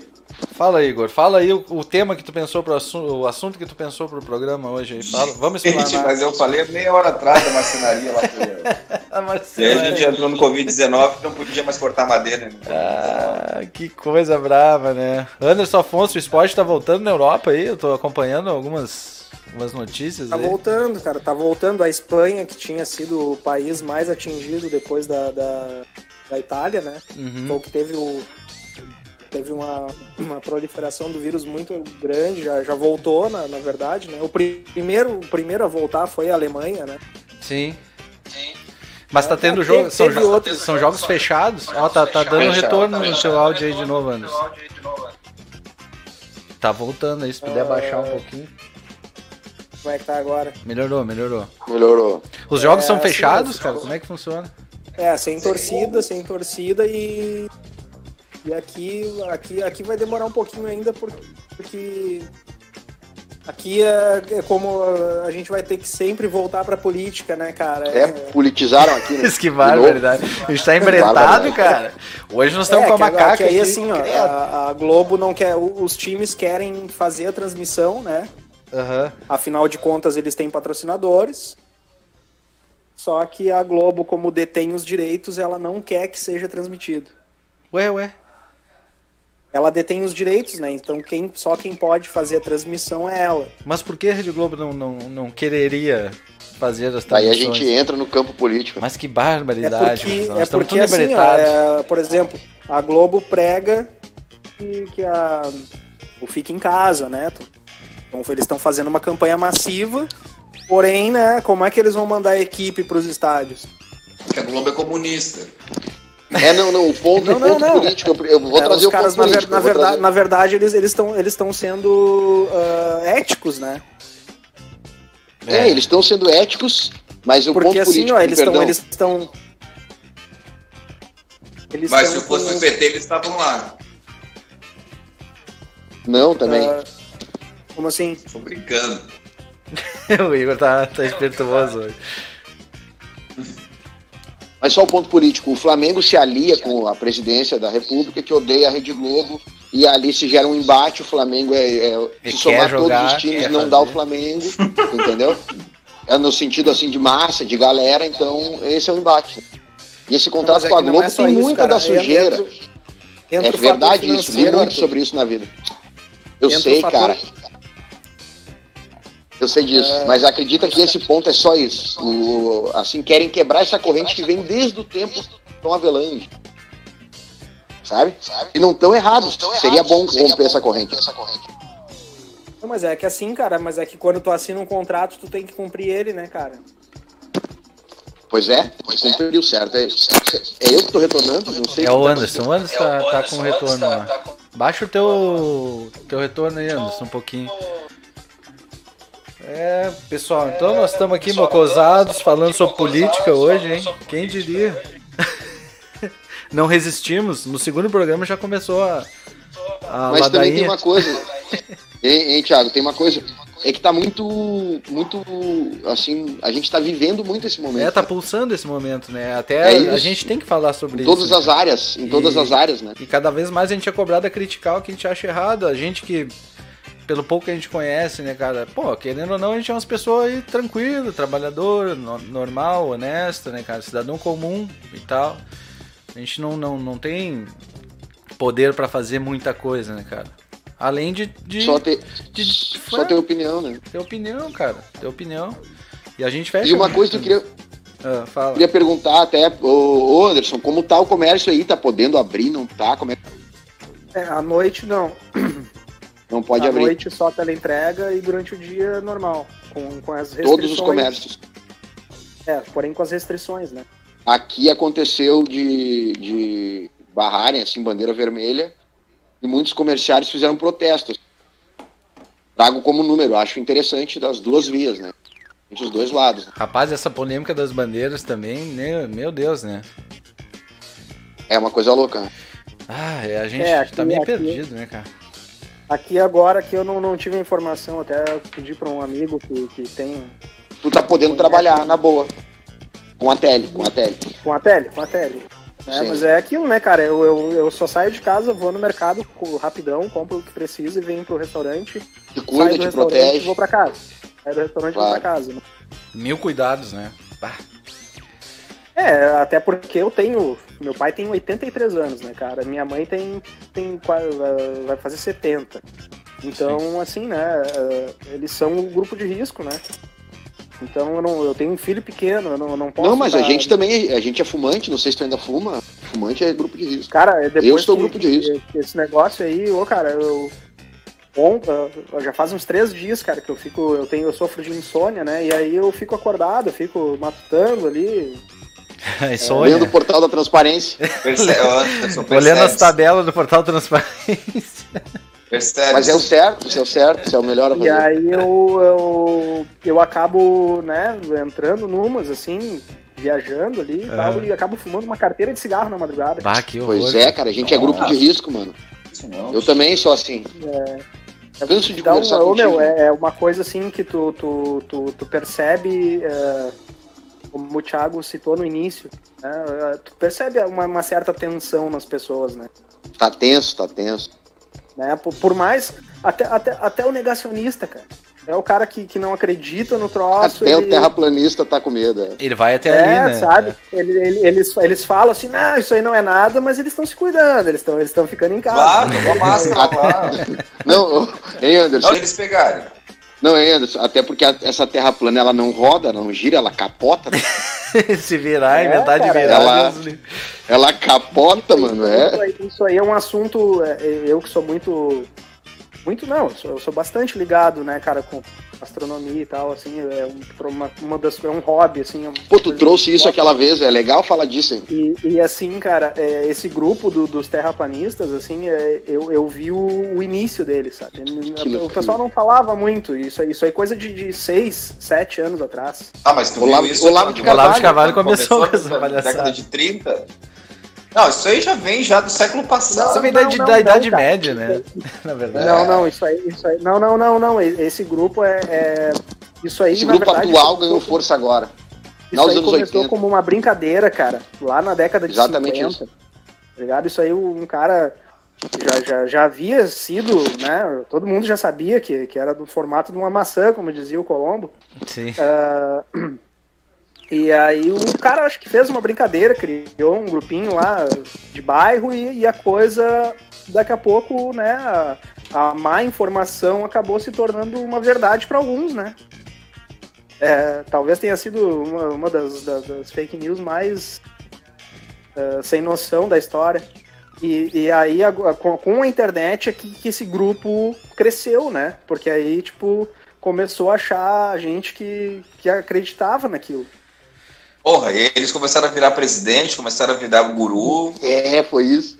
Fala, Igor. Fala aí o, o tema que tu pensou pro assunto, o assunto que tu pensou pro programa hoje. Aí. Fala, vamos explicar. Gente, mas eu falei meia hora atrás da marcenaria lá. a marcenaria. E aí a gente entrou no Covid-19 não podia mais cortar madeira. Né? Ah, que coisa brava, né? Anderson Afonso, o esporte tá voltando na Europa aí. Eu tô acompanhando algumas algumas notícias. Tá aí. voltando, cara. Tá voltando. A Espanha, que tinha sido o país mais atingido depois da, da, da Itália, né? Uhum. Foi o que teve o, teve uma, uma proliferação do vírus muito grande, já, já voltou, na, na verdade, né? O primeiro, o primeiro a voltar foi a Alemanha, né? Sim. Sim. Mas tá tendo é, jogo, são, jo outros, são jogos fechados? Ó, tá, tá dando retorno no seu áudio aí de novo, Anderson. Tá voltando aí, se puder uh... baixar um pouquinho. Como é que tá agora? Melhorou, melhorou. Melhorou. Os jogos é, são fechados, cara? Como é que funciona? É, sem torcida, sem torcida e e aqui, aqui, aqui vai demorar um pouquinho ainda porque aqui é, é como a gente vai ter que sempre voltar para política, né, cara? É, politizaram aqui, né? Isso que barbaridade. A gente tá embretado, cara. Hoje nós estamos é, com a macaca. Que aí, assim, ó, a, a, Globo não quer. Os times querem fazer a transmissão, né? Uhum. Afinal de contas, eles têm patrocinadores. Só que a Globo, como detém os direitos, ela não quer que seja transmitido. Ué, ué ela detém os direitos, né? Então quem, só quem pode fazer a transmissão é ela. Mas por que a Rede Globo não, não, não quereria fazer as transmissões? Aí a gente entra no campo político. Mas que barbaridade. É porque, é porque assim, ó, é, por exemplo, a Globo prega que, que a, o Fique em Casa, né? Então eles estão fazendo uma campanha massiva, porém, né, como é que eles vão mandar a equipe para os estádios? Porque a Globo é comunista. É, não, não, o ponto, não, não, ponto não. político, eu vou é, trazer o caras, ponto na, político. Na, verdade, trazer... na verdade, eles estão eles eles sendo uh, éticos, né? É, é. eles estão sendo éticos, mas o Porque, ponto assim, político... Ó, eles estão... Eles estão eles mas se eu fosse o PT, eles estavam lá. Não, também. Uh, como assim? Tô brincando. o Igor tá, tá espirituoso hoje. Mas só o ponto político. O Flamengo se alia com a presidência da República, que odeia a Rede Globo, e ali se gera um embate. O Flamengo é. é se somar jogar, todos os times, não fazer. dá o Flamengo, entendeu? É no sentido assim de massa, de galera, então esse é o embate. E esse contrato com a Globo é tem isso, muita cara. da sujeira. É verdade isso, li muito sobre isso na vida. Eu sei, cara. Eu sei disso, é... mas acredita que esse ponto é só isso. O, assim, querem quebrar essa corrente que vem desde o tempo Tom Avelange. Sabe? E não estão errados. Seria bom romper essa corrente. Não, mas é que assim, cara, mas é que quando tu assina um contrato, tu tem que cumprir ele, né, cara? Pois é, pois sempre deu certo. É, é eu que tô retornando? Não sei. É o Anderson. O Anderson tá, tá com retorno lá. Baixa o teu, teu retorno aí, Anderson, um pouquinho. É, pessoal, então nós estamos aqui mocosados falando sobre política hoje, hein? Quem diria? Não resistimos. No segundo programa já começou a. a Mas ladainha. também tem uma coisa. hein, hein, Thiago? Tem uma coisa é que tá muito, muito, assim, a gente tá vivendo muito esse momento. É, tá pulsando esse momento, né? Até é a gente tem que falar sobre em isso. Em todas as áreas, em e, todas as áreas, né? E cada vez mais a gente é cobrado a criticar o que a gente acha errado. A gente que, pelo pouco que a gente conhece, né, cara? Pô, querendo ou não, a gente é umas pessoas aí tranquilo, trabalhador, no, normal, honesto, né, cara? Cidadão comum e tal. A gente não, não, não tem poder para fazer muita coisa, né, cara? Além de. de só ter, de, só ter opinião, né? Ter opinião, cara. Ter opinião. E a gente fecha. E uma coisa que eu queria. Ah, fala. Queria perguntar até, ô Anderson, como tá o comércio aí? Tá podendo abrir, não tá? Como é... é à noite não. Não pode à abrir. À noite só teleentrega e durante o dia normal, com, com as restrições. Todos os comércios. É, porém com as restrições, né? Aqui aconteceu de, de barrarem, assim, bandeira vermelha, e muitos comerciários fizeram protestos. Trago como número, acho interessante das duas vias, né? Dos dois lados. Rapaz, essa polêmica das bandeiras também, né? meu Deus, né? É uma coisa louca. Né? Ah, é, a gente é, aqui, tá meio aqui, perdido, né, cara? Aqui agora que eu não, não tive informação, até pedi para um amigo que, que tem. Tu tá podendo trabalhar na boa. Com a tele, com a tele. Com a tele, com a tele. É, mas é aquilo, né, cara? Eu, eu, eu só saio de casa, vou no mercado rapidão, compro o que precisa e venho pro restaurante. Te cuida, te protege. E vou pra casa. Saio do restaurante claro. vou pra casa. Né? Mil cuidados, né? Bah. É, até porque eu tenho. Meu pai tem 83 anos, né, cara? Minha mãe tem. tem vai fazer 70. Então, Sim. assim, né? Eh, eles são um grupo de risco, né? Então eu, não, eu tenho um filho pequeno, eu não, eu não posso. Não, mas dar... a gente também, a gente é fumante, não sei se tu ainda fuma. Fumante é grupo de risco. Cara, depois eu estou grupo de risco. Esse negócio aí, ô cara, eu. Bom, já faz uns três dias, cara, que eu fico. Eu tenho, eu sofro de insônia, né? E aí eu fico acordado, eu fico matutando ali. É, o portal da transparência. Olhando as tabelas do portal da transparência. Percebe? Mas é o certo, isso é o certo, isso é o melhor a fazer. E aí eu, eu, eu acabo, né, entrando numas, assim, viajando ali e é. tal, e acabo fumando uma carteira de cigarro na madrugada. Bah, que pois é, cara, a gente é grupo de risco, mano. Eu também sou assim. É. Canso de então, conversar ô, meu, é, é uma coisa assim que tu, tu, tu, tu percebe, é, como o Thiago citou no início, né, é, tu percebe uma, uma certa tensão nas pessoas, né? Tá tenso, tá tenso. Né? Por, por mais. Até, até, até o negacionista, cara. É o cara que, que não acredita no troço. Até ele... o terraplanista tá com medo. É. Ele vai até é, ali, né? sabe? Ele, ele, eles, eles falam assim, não, isso aí não é nada, mas eles estão se cuidando, eles estão eles ficando em casa. Claro, uma máscara, claro. Não, hein, Anderson? eles pegarem. Não, Anderson, até porque a, essa terra plana ela não roda, não gira, ela capota. Se virar, é, inventar cara, de virar. Ela, ela capota, mano. É. Isso aí, isso aí é um assunto. É, eu que sou muito. Muito não, eu sou, eu sou bastante ligado, né, cara, com astronomia e tal, assim, é uma, uma das, é um hobby, assim. É Pô, tu trouxe isso aquela vez, é legal falar disso, hein? E, e assim, cara, é, esse grupo do, dos terraplanistas, assim, é, eu, eu vi o, o início deles, sabe? O, pessoal não falava muito, isso, isso aí é coisa de, de seis, sete anos atrás. Ah, mas tu Olavo, isso Olavo de Carvalho, Olavo de Carvalho começou, começou com essa década de 30? Não, isso aí já vem já do século passado. Isso vem da, não, da Idade Média, né? Na verdade. Não, não, isso aí, isso aí. Não, não, não, não. Esse grupo é. é isso aí, Esse grupo verdade, atual ganhou força agora. Isso aí começou 80. como uma brincadeira, cara. Lá na década de Exatamente 50. Isso. Tá ligado? Isso aí, um cara já, já, já havia sido, né? Todo mundo já sabia que, que era do formato de uma maçã, como dizia o Colombo. Sim. Uh, e aí o cara acho que fez uma brincadeira, criou um grupinho lá de bairro e, e a coisa, daqui a pouco, né, a, a, má informação acabou se tornando uma verdade para alguns, né? É, talvez tenha sido uma, uma das, das, das, fake news mais uh, sem noção da história. E, e aí, a, com, com, a internet, é que, que esse grupo cresceu, né? Porque aí, tipo, começou a achar gente que, que acreditava naquilo. Porra, eles começaram a virar presidente, começaram a virar guru. É, foi isso.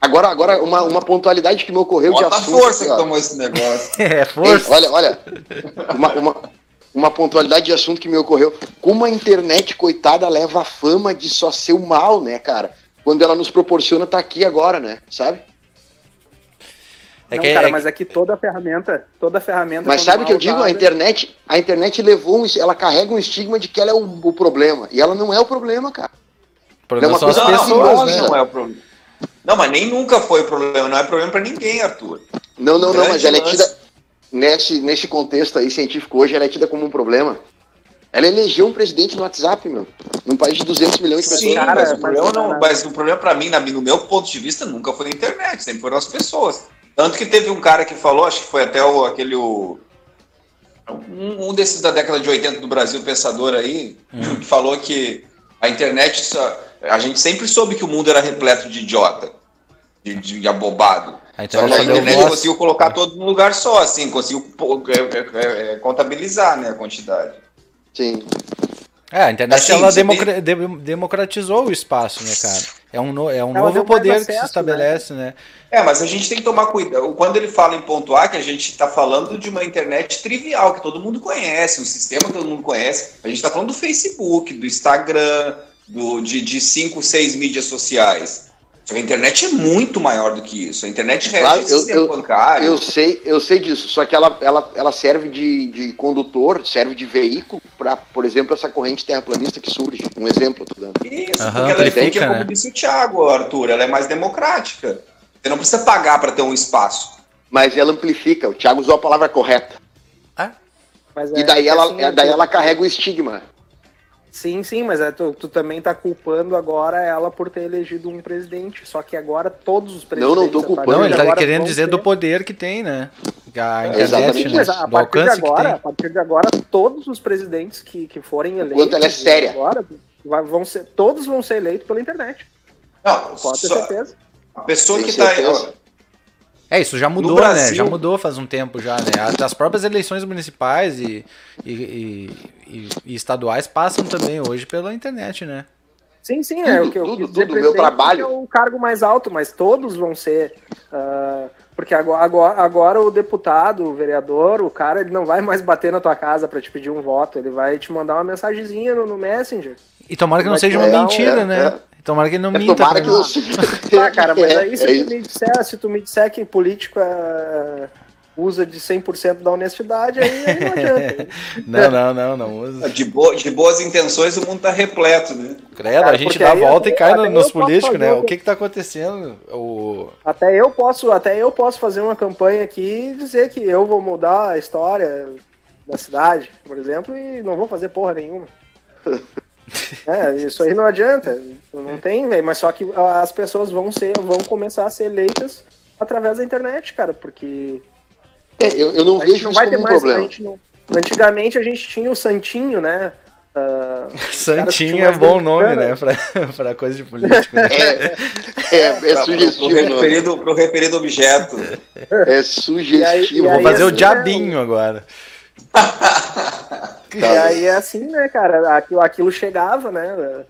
Agora, agora uma, uma pontualidade que me ocorreu Bota de assunto. força que tomou esse negócio. é, força. Ei, olha, olha. Uma, uma, uma pontualidade de assunto que me ocorreu. Como a internet, coitada, leva a fama de só ser o mal, né, cara? Quando ela nos proporciona tá aqui agora, né? Sabe? É não, que, cara, é... mas é que toda ferramenta, toda ferramenta. Mas sabe o que eu digo? A internet, a internet levou um, ela carrega um estigma de que ela é o, o problema. E ela não é o problema, cara. O problema é uma coisa não, pessoas, né? não é o problema. Não, mas nem nunca foi o problema, não é problema para ninguém, Arthur. Não, não, não, mas ela é tida nesse, nesse contexto aí científico hoje, ela é tida como um problema. Ela elegeu um presidente no WhatsApp, meu. Num país de 200 milhões de pessoas. Sim, cara, mas, o problema não, mas o problema para mim, no meu ponto de vista, nunca foi na internet, sempre foram as pessoas. Tanto que teve um cara que falou, acho que foi até o, aquele. O, um, um desses da década de 80 do Brasil, pensador aí, hum. que falou que a internet. Só, a gente sempre soube que o mundo era repleto de idiota, de, de abobado. A internet, só que a internet conseguiu colocar todo num lugar só, assim, conseguiu é, é, é, contabilizar né, a quantidade. Sim. É, a internet assim, ela democra tem... democratizou o espaço, né, cara? É um, no, é um novo poder acesso, que se estabelece, né? né? É, mas a gente tem que tomar cuidado. Quando ele fala em pontuar, que a gente está falando de uma internet trivial, que todo mundo conhece, um sistema que todo mundo conhece. A gente está falando do Facebook, do Instagram, do, de, de cinco, seis mídias sociais. Só que a internet é muito maior do que isso. A internet claro, sistema eu, bancário. Eu sei, eu sei disso. Só que ela, ela, ela serve de, de condutor, serve de veículo para, por exemplo, essa corrente terraplanista que surge. Um exemplo, tô dando. Isso, uhum, porque ela é, né? como disse o Thiago, Arthur, ela é mais democrática. Você não precisa pagar para ter um espaço. Mas ela amplifica. O Thiago usou a palavra correta. Ah? e é, daí, ela, assim, daí ela carrega o estigma. Sim, sim, mas é, tu, tu, também tá culpando agora ela por ter elegido um presidente. Só que agora todos os presidentes. Não, não tô culpando. Não, ele tá querendo dizer ter... do poder que tem, né? A internet, Exatamente. Né? a, partir de agora, a partir de agora, todos os presidentes que, que forem eleitos. Enquanto ela é séria. Agora, vão ser, todos vão ser eleitos pela internet. Não, Pode ter só... certeza. A pessoa Tem que tá certeza. tá. É, isso já mudou, Brasil... né? Já mudou faz um tempo já, né? As próprias eleições municipais e, e, e, e estaduais passam também hoje pela internet, né? Sim, sim, é o que eu tudo, quis tudo, meu trabalho. é o cargo mais alto, mas todos vão ser. Uh, porque agora, agora, agora o deputado, o vereador, o cara, ele não vai mais bater na tua casa para te pedir um voto, ele vai te mandar uma mensagenzinha no, no Messenger. E tomara que não seja uma mentira, um, né? É. Tomara que ele não é, minta. Tomara que eu... ah, cara, mas aí se, é, tu me disser, se tu me disser que político é, usa de 100% da honestidade, aí, aí não adianta. não, não, não, não usa. De, bo de boas intenções o mundo tá repleto, né? Credo, cara, a gente dá a volta e cai no, nos políticos, né? O que que tá acontecendo? O... Até, eu posso, até eu posso fazer uma campanha aqui e dizer que eu vou mudar a história da cidade, por exemplo, e não vou fazer porra nenhuma. É, isso aí não adianta. Não tem, véio, mas só que as pessoas vão ser, vão começar a ser eleitas através da internet, cara, porque. É, eu, eu não vejo não vai ter um mais, problema. A não... Antigamente a gente tinha o Santinho, né? Uh, Santinho é bom nome, né? Pra, pra coisa de político. Né? É, é, é sugestivo. Pro referido, pro referido objeto. É sugestivo. E aí, e aí, Vou fazer assim, o diabinho é... agora. E aí é assim, né, cara? Aquilo, aquilo chegava, né?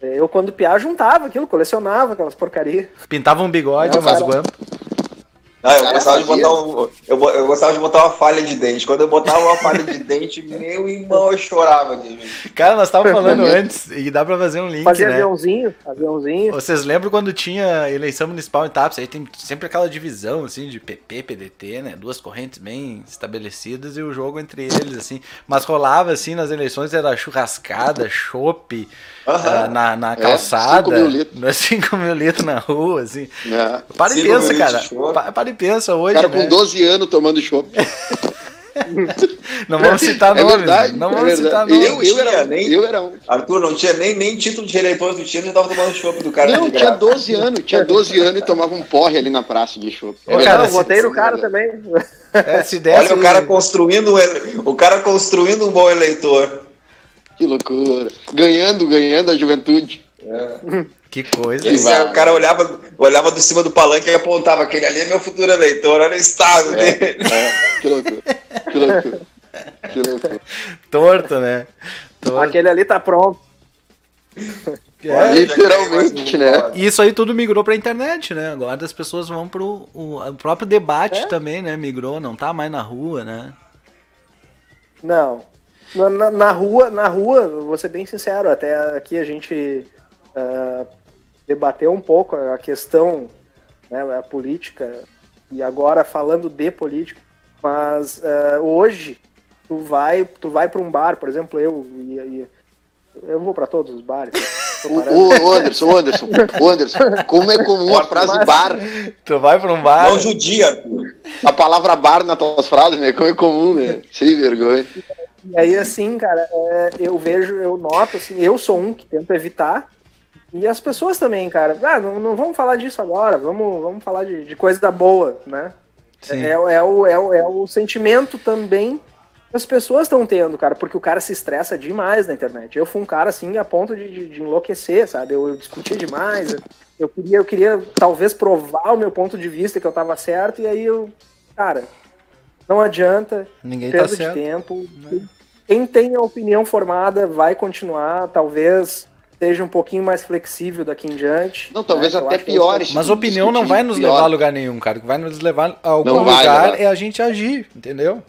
Eu, quando piar, juntava aquilo, colecionava aquelas porcarias. Pintava um bigode, umas guampas. Ah, eu, gostava de botar um, eu, eu, gostava de botar uma falha de dente. Quando eu botava uma falha de dente, meu irmão, eu chorava. De Cara, nós estávamos falando antes, e dá pra fazer um link, Fazia né? aviãozinho, aviãozinho. Vocês lembram quando tinha eleição municipal em TAPS? Aí tem sempre aquela divisão, assim, de PP, PDT, né? Duas correntes bem estabelecidas e o jogo entre eles, assim. Mas rolava, assim, nas eleições, era churrascada, chope uh, na, na calçada. 5 mil litros. 5 mil litros na rua, assim. É. Para e pensa, cara. Para e pensa hoje. Cara né? com 12 anos tomando chopp. Não vamos citar é nomes. Verdade, não vamos é citar nomes. Eu, eu, era, nem, eu era um. Arthur, não tinha nem, nem título de eleitor do time, já tava tomando chopp do cara. Não, tinha 12 anos, tinha 12 anos e tomava um porre ali na praça de chopp. É cara, eu votei no cara também. É, se desse, Olha o cara construindo o cara construindo um bom eleitor. Que loucura. Ganhando, ganhando a juventude. É. Que coisa. o cara olhava, olhava do cima do palanque e apontava: aquele ali é meu futuro eleitor, olha o estado é, dele. É. Que loucura. Que loucura. Que loucura. Torto, né? Torto. Aquele ali tá pronto. É, literalmente, né? Isso aí tudo migrou pra internet, né? Agora as pessoas vão pro o, o próprio debate é? também, né? Migrou, não tá mais na rua, né? Não. Na, na, na, rua, na rua, vou ser bem sincero, até aqui a gente uh, debateu um pouco a questão, né, a política, e agora falando de política, mas uh, hoje tu vai, tu vai para um bar, por exemplo, eu e, e eu vou para todos os bares. O, Anderson, Anderson, Anderson, como é comum a frase bar? Tu vai para um bar. Não judia. A palavra bar nas tuas frases, né? Como é comum, né? Sem vergonha. E aí, assim, cara, é, eu vejo, eu noto, assim, eu sou um que tento evitar. E as pessoas também, cara. Ah, não, não vamos falar disso agora, vamos, vamos falar de, de coisa da boa, né? É, é, é, o, é, o, é o sentimento também as pessoas estão tendo, cara, porque o cara se estressa demais na internet. Eu fui um cara assim a ponto de, de, de enlouquecer, sabe? Eu, eu discutia demais. Eu queria, eu queria talvez provar o meu ponto de vista que eu tava certo, e aí eu, cara, não adianta. Ninguém tá certo. de tempo. Quem tem a opinião formada vai continuar, talvez seja um pouquinho mais flexível daqui em diante. Não, talvez né? até é pior. Mas opinião não vai nos pior. levar a lugar nenhum, cara. O que vai nos levar a algum não lugar vai, é a gente agir, entendeu?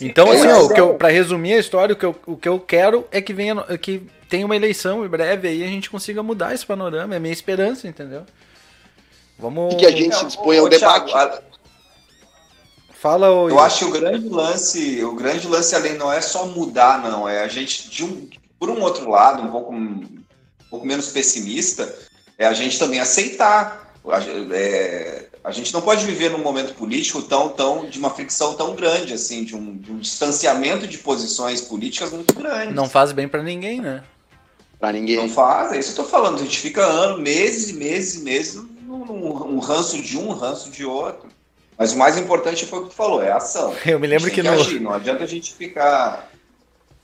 Então, assim, ó, o que eu, pra resumir a história, o que, eu, o que eu quero é que venha que tenha uma eleição em breve aí a gente consiga mudar esse panorama. É a minha esperança, entendeu? Vamos. E que a gente se dispõe ao debate. Thiago, Fala, ô, Eu acho que o grande lance, o grande lance além não é só mudar, não. É a gente, de um, por um outro lado, um pouco, um pouco menos pessimista, é a gente também aceitar. É, a gente não pode viver num momento político tão, tão de uma fricção tão grande, assim, de um, de um distanciamento de posições políticas muito grande. Não faz bem para ninguém, né? Para ninguém. Não faz, é isso que eu tô falando. A gente fica anos, meses e meses e meses num, num, um ranço de um, ranço de outro. Mas o mais importante foi o que tu falou, é a ação. Eu me lembro que, que no... agir, não adianta a gente ficar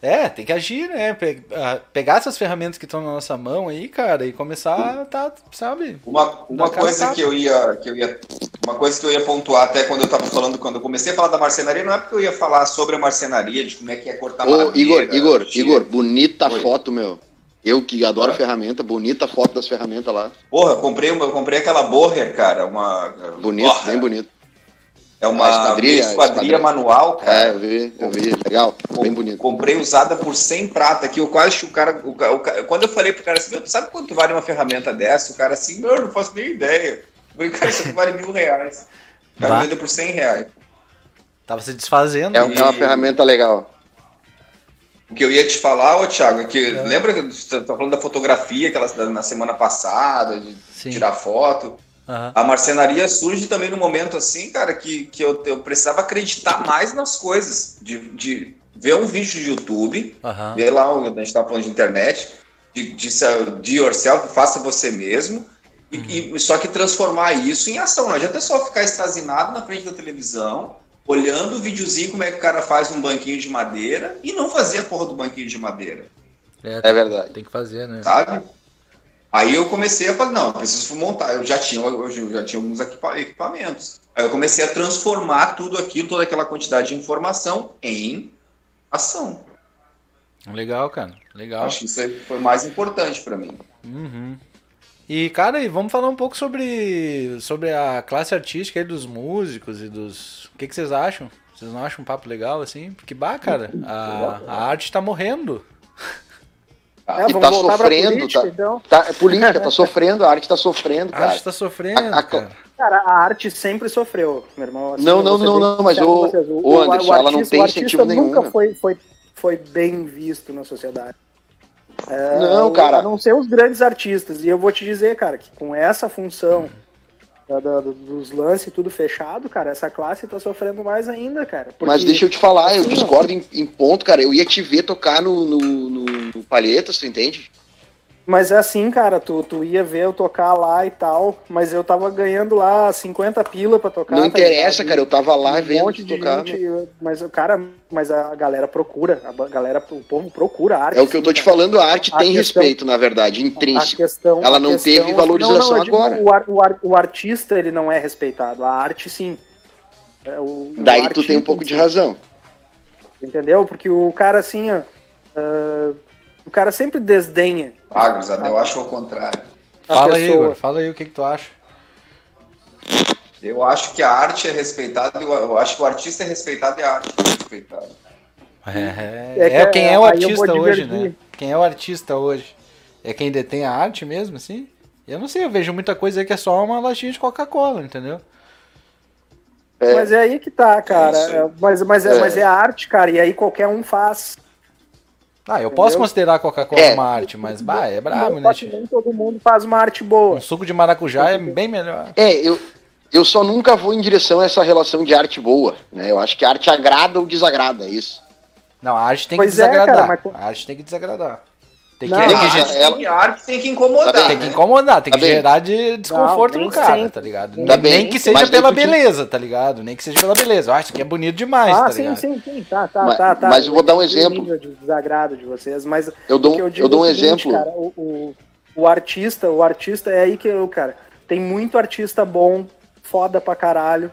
é, tem que agir, né? Pegar essas ferramentas que estão na nossa mão aí, cara, e começar a tá, sabe? Uma, uma coisa que eu ia que eu ia uma coisa que eu ia pontuar até quando eu tava falando quando eu comecei a falar da marcenaria, não é porque eu ia falar sobre a marcenaria, de como é que é cortar Ô, madeira, Igor, Igor, Igor, bonita Oi. foto, meu. Eu que adoro ah. ferramenta, bonita foto das ferramentas lá. Porra, eu comprei, eu comprei aquela Boher, cara, uma bonito, bem bonito. É uma esquadrilha, esquadrilha manual, cara. É, eu vi, eu vi. Legal, bem bonito. Comprei usada por 100 prata aqui. Eu quase o cara, o, o, Quando eu falei pro cara assim, meu, sabe quanto vale uma ferramenta dessa? O cara assim, meu, eu não faço nem ideia. Eu falei, cara, isso aqui vale mil reais. O cara vende por 100 reais. Tava se desfazendo. É, e... é uma ferramenta legal. O que eu ia te falar, ô Thiago, é que é. lembra que você tá falando da fotografia aquela na semana passada, de Sim. tirar foto? Uhum. A marcenaria surge também no momento assim, cara, que, que eu, eu precisava acreditar mais nas coisas, de, de ver um vídeo de YouTube, uhum. ver lá, a gente estava falando de internet, de, de, de yourself, faça você mesmo, uhum. e, e, só que transformar isso em ação. Não adianta só ficar estazinado na frente da televisão, olhando o videozinho como é que o cara faz um banquinho de madeira e não fazer a porra do banquinho de madeira. É, é verdade. Tem que fazer, né? Sabe? Aí eu comecei a falar, não, eu preciso montar. Eu já tinha, eu já tinha alguns equipamentos. Aí eu comecei a transformar tudo aquilo, toda aquela quantidade de informação em ação. Legal, cara. Legal. Acho que isso foi mais importante para mim. Uhum. E, cara, e vamos falar um pouco sobre, sobre a classe artística aí dos músicos e dos. O que, que vocês acham? Vocês não acham um papo legal assim? Porque, bah, cara, a, a arte tá morrendo. É, e tá sofrendo, política, tá, então. tá, é política, tá sofrendo, a arte tá sofrendo, cara. A arte tá sofrendo, a, a, cara. Cara, a arte sempre sofreu, meu irmão. Assim, não, não, não, não, mas o, o, o Anderson, o, ela não tem incentivo nenhum. nunca foi, foi, foi bem visto na sociedade. É, não, cara. A não ser os grandes artistas. E eu vou te dizer, cara, que com essa função da, da, dos lances tudo fechado, cara, essa classe tá sofrendo mais ainda, cara. Porque, Mas deixa eu te falar, eu discordo em, em, ponto, cara. Eu ia te ver tocar no, no, no, no Palhetas, tu entende? Mas é assim, cara, tu, tu ia ver eu tocar lá e tal, mas eu tava ganhando lá 50 pila pra tocar. Não tá interessa, cara, eu tava lá um vendo monte de tocar. Gente, mas o cara, mas a galera procura, a galera, o povo procura arte. É o que eu tô te falando, a arte a tem questão, respeito, na verdade, intrínseco. Questão, Ela não questão, teve valorização não, não, agora. O, o, o, artista, ele não é respeitado, a arte sim. É, o, Daí tu tem um pouco de razão. Entendeu? Porque o cara assim, ó, uh, O cara sempre desdenha. Ah, eu acho o contrário. Fala aí, Igor, fala aí o que, que tu acha. Eu acho que a arte é respeitada, eu acho que o artista é respeitado e a arte é respeitada. É, é, é quem é o artista hoje, né? Quem é o artista hoje? É quem detém a arte mesmo, assim? Eu não sei, eu vejo muita coisa aí que é só uma latinha de Coca-Cola, entendeu? É. Mas é aí que tá, cara. É mas, mas, é, mas é arte, cara, e aí qualquer um faz. Ah, eu posso considerar a Coca-Cola é. uma arte, mas bah, é brabo, né? Nem todo mundo faz uma arte boa. Um suco de maracujá é bem melhor. É, eu, eu só nunca vou em direção a essa relação de arte boa, né? Eu acho que a arte agrada ou desagrada, é isso. Não, a arte tem pois que desagradar. É, cara, mas... A arte tem que desagradar. Tem que, não, tem que, ela... tem que incomodar. Tem que incomodar, tem tá que bem. gerar de desconforto não, no cara, sempre. tá ligado? Tá nem, que seja pela beleza, tá ligado? Nem que seja pela beleza. Eu acho que é bonito demais, ah, tá sim, ligado? sim, sim, tá, tá, mas, tá, tá. Mas eu vou dar um exemplo. De desagrado de vocês, mas eu dou, eu, eu dou um seguinte, exemplo. Cara, o, o, o artista, o artista é aí que eu, cara, tem muito artista bom, foda pra caralho,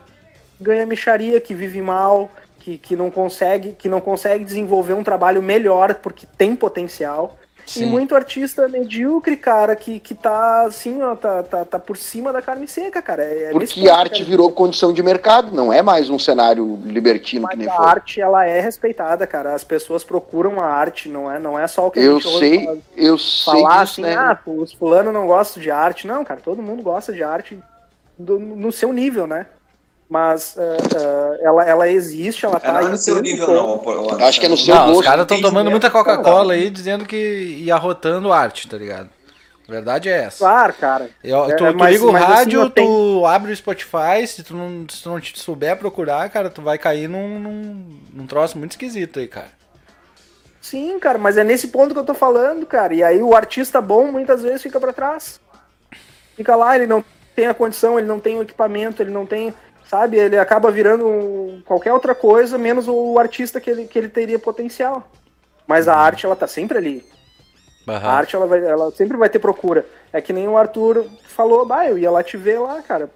ganha micharia, que vive mal, que, que não consegue, que não consegue desenvolver um trabalho melhor porque tem potencial. Sim. E muito artista medíocre, cara, que, que tá assim, ó, tá, tá, tá por cima da carne seca, cara. É, é Porque a arte virou condição de mercado, não é mais um cenário libertino Mas que nem a foi. A arte, ela é respeitada, cara. As pessoas procuram a arte, não é, não é só o que eu a gente sei, falar, eu falar sei assim, né? ah, os fulano não gosta de arte. Não, cara, todo mundo gosta de arte do, no seu nível, né? Mas uh, uh, ela, ela existe, ela tá. Não é no seu nível, não. Eu acho que é no seu não, gosto. Os caras estão tomando muita Coca-Cola aí, dizendo que ia rotando arte, tá ligado? A verdade é essa. Claro, cara. Eu, tu, é, tu mas, liga o assim, rádio, assim, tu tenho... abre o Spotify, se tu, não, se tu não te souber procurar, cara, tu vai cair num, num, num troço muito esquisito aí, cara. Sim, cara, mas é nesse ponto que eu tô falando, cara. E aí o artista bom muitas vezes fica para trás. Fica lá, ele não tem a condição, ele não tem o equipamento, ele não tem sabe? Ele acaba virando qualquer outra coisa, menos o artista que ele, que ele teria potencial. Mas a arte, ela tá sempre ali. Uhum. A arte, ela, vai, ela sempre vai ter procura. É que nem o Arthur falou, bah, eu ia lá te ver lá, cara.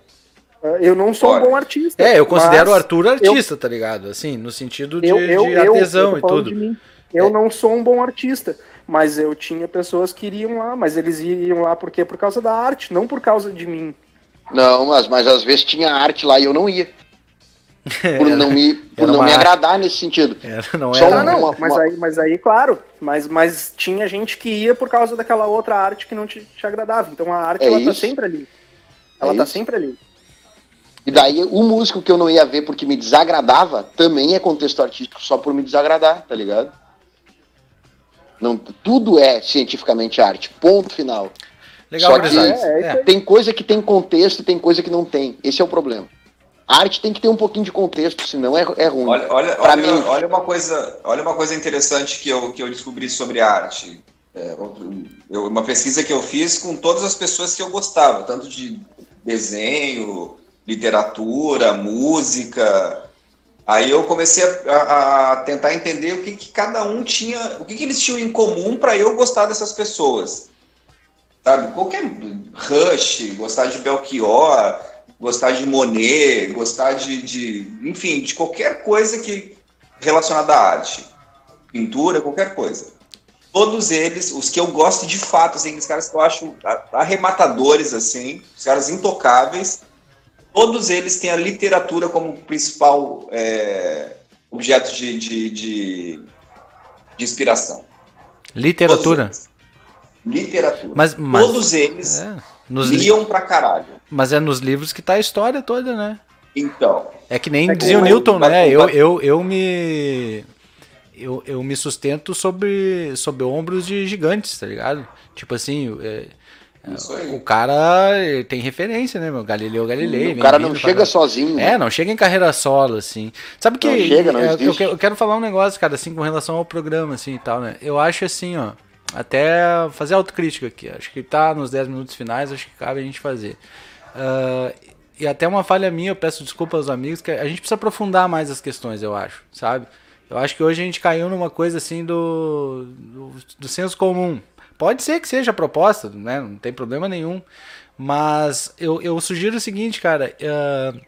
Eu não sou Olha. um bom artista. É, eu considero o Arthur artista, eu, tá ligado? Assim, no sentido de, eu, eu, de artesão e tudo. Eu é. não sou um bom artista, mas eu tinha pessoas que iriam lá, mas eles iam lá porque por causa da arte, não por causa de mim. Não, mas, mas às vezes tinha arte lá e eu não ia. Por não me, por não me agradar nesse sentido. Era, não Só era, uma, uma, mas, aí, mas aí, claro, mas, mas tinha gente que ia por causa daquela outra arte que não te, te agradava. Então a arte, é ela tá isso. tá sempre ali. Ela é tá isso. sempre ali. E daí o músico que eu não ia ver porque me desagradava também é contexto artístico só por me desagradar, tá ligado? Não, tudo é cientificamente arte, ponto final. Legal, Só que é, é, tem coisa que tem contexto e tem coisa que não tem. Esse é o problema. A arte tem que ter um pouquinho de contexto, senão é, é ruim. Olha, olha, olha, mim... olha, uma coisa, olha uma coisa interessante que eu, que eu descobri sobre arte. É, eu, uma pesquisa que eu fiz com todas as pessoas que eu gostava, tanto de desenho, literatura, música. Aí eu comecei a, a tentar entender o que, que, cada um tinha, o que, que eles tinham em comum para eu gostar dessas pessoas sabe? Qualquer Rush, gostar de Belchior, gostar de Monet, gostar de, de, enfim, de qualquer coisa que relacionada à arte, pintura, qualquer coisa. Todos eles, os que eu gosto de fato, assim, os caras que eu acho arrematadores, assim, os caras intocáveis, todos eles têm a literatura como principal é, objeto de, de, de, de inspiração. Literatura? Literatura. Mas, mas Todos eles é, liam li... pra caralho. Mas é nos livros que tá a história toda, né? Então. É que nem é dizia o Newton, né? Eu, eu, eu me. Eu, eu me sustento sobre, sobre ombros de gigantes, tá ligado? Tipo assim, é, o cara tem referência, né, meu? Galileu Galilei. O cara não chega sozinho. É, não chega em carreira solo, assim. Sabe que. Não chega, não é, eu, eu, quero falar um negócio, cara, assim, com relação ao programa, assim e tal, né? Eu acho assim, ó até fazer autocrítica aqui. Acho que tá nos 10 minutos finais, acho que cabe a gente fazer. Uh, e até uma falha minha, eu peço desculpa aos amigos, que a gente precisa aprofundar mais as questões, eu acho, sabe? Eu acho que hoje a gente caiu numa coisa assim do, do, do senso comum. Pode ser que seja proposta, né? Não tem problema nenhum. Mas eu, eu sugiro o seguinte, cara. Uh,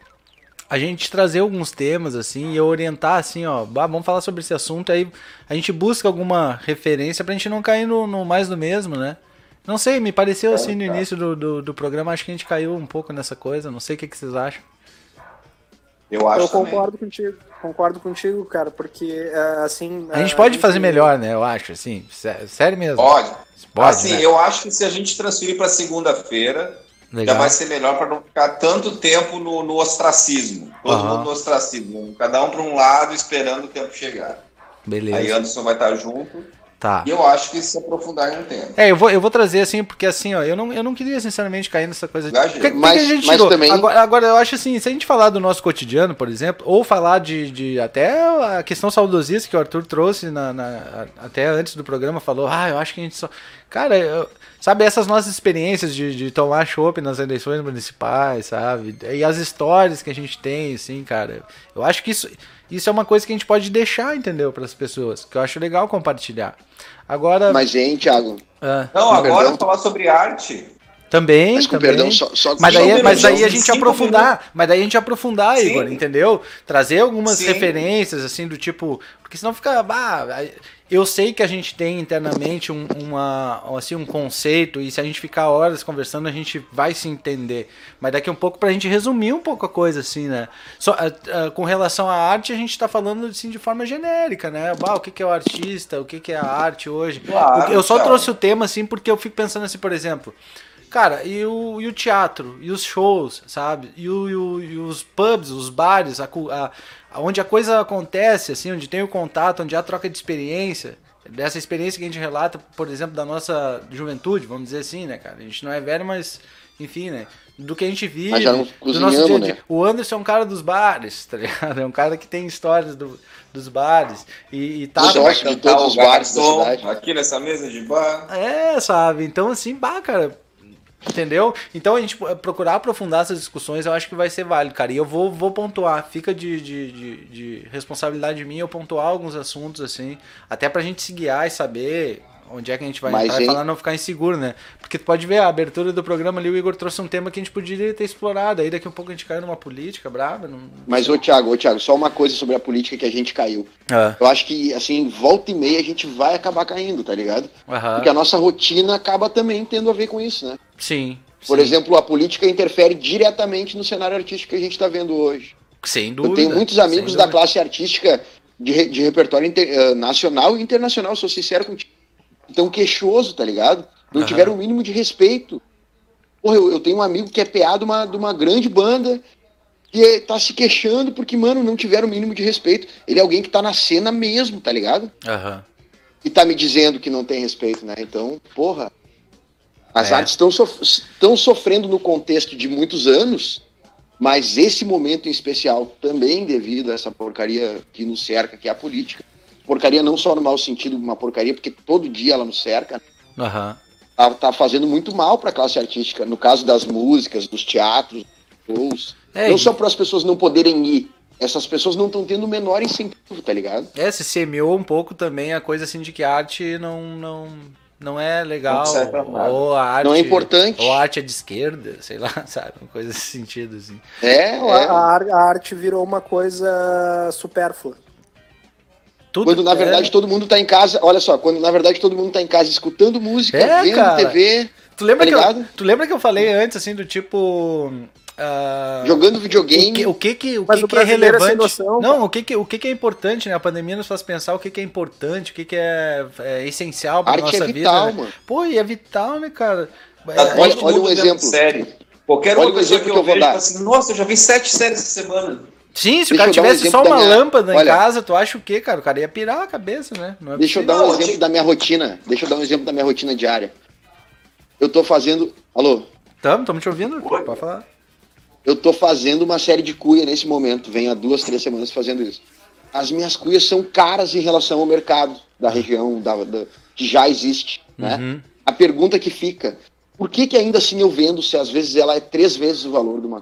a gente trazer alguns temas assim e orientar assim, ó, vamos falar sobre esse assunto aí a gente busca alguma referência pra gente não cair no, no mais do mesmo, né? Não sei, me pareceu assim no início do, do, do, programa, acho que a gente caiu um pouco nessa coisa, não sei o que, que vocês acham. Eu acho Eu concordo também. contigo, concordo contigo, cara, porque é, assim... A gente é, pode a gente... fazer melhor, né, eu acho, assim, sério mesmo. Pode. pode assim, né? eu acho que se a gente transferir para segunda-feira, Legal. já vai ser melhor para não ficar tanto tempo no, no ostracismo. Todo uhum. mundo no ostracismo. Cada um para um lado esperando o tempo chegar. Beleza. Aí Anderson vai estar junto. Tá. E eu acho que se aprofundar em um tema. É, eu vou, eu vou trazer assim, porque assim, ó, eu não, eu não queria sinceramente cair nessa coisa. De... Que, mas, que a gente mas também. Agora, agora, eu acho assim, se a gente falar do nosso cotidiano, por exemplo, ou falar de, de até a questão saudosista que o Arthur trouxe na, na, até antes do programa, falou, ah, eu acho que a gente só. Cara, eu, sabe, essas nossas experiências de, de tomar chopp nas eleições municipais, sabe? E as histórias que a gente tem, assim, cara. Eu acho que isso, isso é uma coisa que a gente pode deixar, entendeu, para as pessoas, que eu acho legal compartilhar. Agora. Mas, hein, Thiago? Ah, não, agora perdão. falar sobre arte. Também, mas também. Perdão, só, só mas daí, mas daí a gente aprofundar, minutos. mas daí a gente aprofundar, Sim. Igor, entendeu? Trazer algumas Sim. referências assim do tipo, porque senão fica, bah, eu sei que a gente tem internamente um, uma, assim, um conceito, e se a gente ficar horas conversando, a gente vai se entender. Mas daqui a um pouco, para a gente resumir um pouco a coisa, assim, né? Só, uh, uh, com relação à arte, a gente está falando assim, de forma genérica, né? Bah, o que, que é o artista, o que, que é a arte hoje. Claro, eu só trouxe o tema, assim, porque eu fico pensando assim, por exemplo. Cara, e o, e o teatro, e os shows, sabe? E, o, e, o, e os pubs, os bares, a, a, onde a coisa acontece, assim, onde tem o contato, onde há troca de experiência, dessa experiência que a gente relata, por exemplo, da nossa juventude, vamos dizer assim, né, cara? A gente não é velho, mas, enfim, né? Do que a gente vive, do nosso dia, né? O Anderson é um cara dos bares, tá ligado? É um cara que tem histórias do, dos bares. E, e tá. De todos os bares da cidade. Aqui nessa mesa de bar. É, sabe? Então, assim, bah, cara Entendeu? Então a gente procurar aprofundar essas discussões eu acho que vai ser válido, cara. E eu vou, vou pontuar, fica de, de, de, de responsabilidade minha eu pontuar alguns assuntos, assim, até pra gente se guiar e saber onde é que a gente vai Mas, entrar hein? e falar não ficar inseguro, né? Porque tu pode ver a abertura do programa ali, o Igor trouxe um tema que a gente poderia ter explorado. Aí daqui a pouco a gente caiu numa política brava. Não... Mas, ô Thiago, ô Thiago, só uma coisa sobre a política que a gente caiu. Ah. Eu acho que, assim, volta e meia a gente vai acabar caindo, tá ligado? Aham. Porque a nossa rotina acaba também tendo a ver com isso, né? Sim. Por sim. exemplo, a política interfere diretamente no cenário artístico que a gente está vendo hoje. Sem dúvida. Eu tenho muitos amigos da classe artística de, de repertório inter, uh, nacional e internacional, sou sincero contigo tão queixoso, tá ligado? Não uhum. tiveram o mínimo de respeito. Porra, eu, eu, tenho um amigo que é PA de uma, de uma grande banda que tá se queixando porque, mano, não tiveram o mínimo de respeito. Ele é alguém que tá na cena mesmo, tá ligado? Uhum. E tá me dizendo que não tem respeito, né? Então, porra. As é. artes estão sof sofrendo no contexto de muitos anos, mas esse momento em especial também devido a essa porcaria que nos cerca, que é a política porcaria não só no mau sentido, uma porcaria, porque todo dia ela nos cerca. Uhum. Tá, tá fazendo muito mal para a classe artística, no caso das músicas, dos teatros, dos shows. É, não só para as pessoas não poderem ir, essas pessoas não estão tendo o menor incentivo, tá ligado? É, se semeou um pouco também a coisa assim de que a arte não, não, não é legal, não ou a arte, não é importante, ou a arte é de esquerda, sei lá, sabe, uma coisa nesse sentido assim. É, é. A, a, arte virou uma coisa supérflua. Tudo quando na verdade é... todo mundo tá em casa, olha só, quando na verdade todo mundo tá em casa escutando música, é, vendo cara. TV. Tu lembra, tá que eu, tu lembra que eu falei antes, assim, do tipo. Uh, Jogando videogame. O que, o que, que, o que, que é, é relevante? Noção, não, o que, que, o que, que é importante, né? A pandemia nos faz pensar o que, que é importante, o que, que é, é essencial pra Arte nossa é vital, vida. Né? Pô, e é vital, né, cara? É, olha, olha um exemplo. Série. Qualquer olha uma pessoa que eu, que eu vejo, assim, nossa, eu já vi sete séries essa semana. Sim, se Deixa o cara tivesse um só uma minha... lâmpada Olha, em casa, tu acha o quê, cara? O cara ia pirar a cabeça, né? É Deixa eu dar um exemplo da minha rotina. Deixa eu dar um exemplo da minha rotina diária. Eu tô fazendo. Alô? Tamo, tamo te ouvindo. Oi. Pode falar. Eu tô fazendo uma série de cuia nesse momento. Venho há duas, três semanas fazendo isso. As minhas cuias são caras em relação ao mercado da região da, da que já existe. Né? Uhum. A pergunta que fica: por que, que ainda assim eu vendo se às vezes ela é três vezes o valor de uma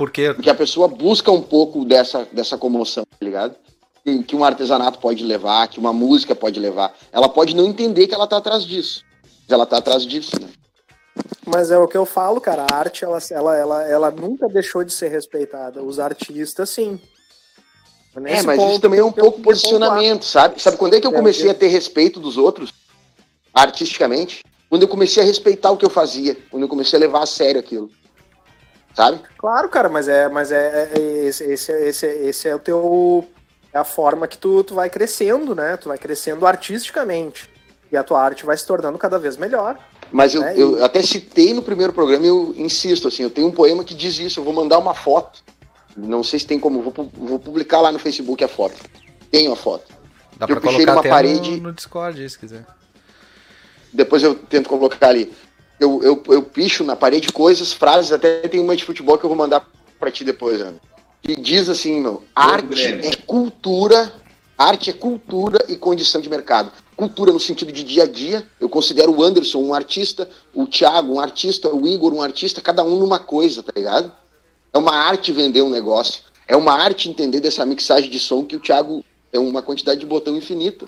por quê? Porque a pessoa busca um pouco dessa, dessa comoção, tá ligado? Que, um artesanato pode levar, que uma música pode levar. Ela pode não entender que ela tá atrás disso. Mas ela tá atrás disso, né? Mas é o que eu falo, cara. A arte, ela, ela, ela, ela nunca deixou de ser respeitada. Os artistas, sim. é, mas isso também é um pouco posicionamento, sabe? Sabe quando é que eu comecei a ter respeito dos outros, artisticamente? Quando eu comecei a respeitar o que eu fazia, quando eu comecei a levar a sério aquilo. Sabe? Claro, cara, mas é, mas é, é esse, esse, esse, esse é o teu é a forma que tu, tu vai crescendo, né? Tu vai crescendo artisticamente. E a tua arte vai se tornando cada vez melhor. Mas eu, né? eu até citei no primeiro programa e eu insisto, assim, eu tenho um poema que diz isso, eu vou mandar uma foto. Não sei se tem como, vou, vou publicar lá no Facebook a foto. Tenho a foto. Dá eu pra puxei numa parede. No, no Discord, se quiser. Depois eu tento colocar ali. Eu, eu, eu picho na parede coisas, frases, até tem uma de futebol que eu vou mandar para ti depois, Ana. Que diz assim, meu, arte é cultura, arte é cultura e condição de mercado. Cultura no sentido de dia a dia, eu considero o Anderson um artista, o Thiago um artista, o Igor um artista, cada um numa coisa, tá ligado? É uma arte vender um negócio. É uma arte entender dessa mixagem de som que o Thiago é uma quantidade de botão infinita.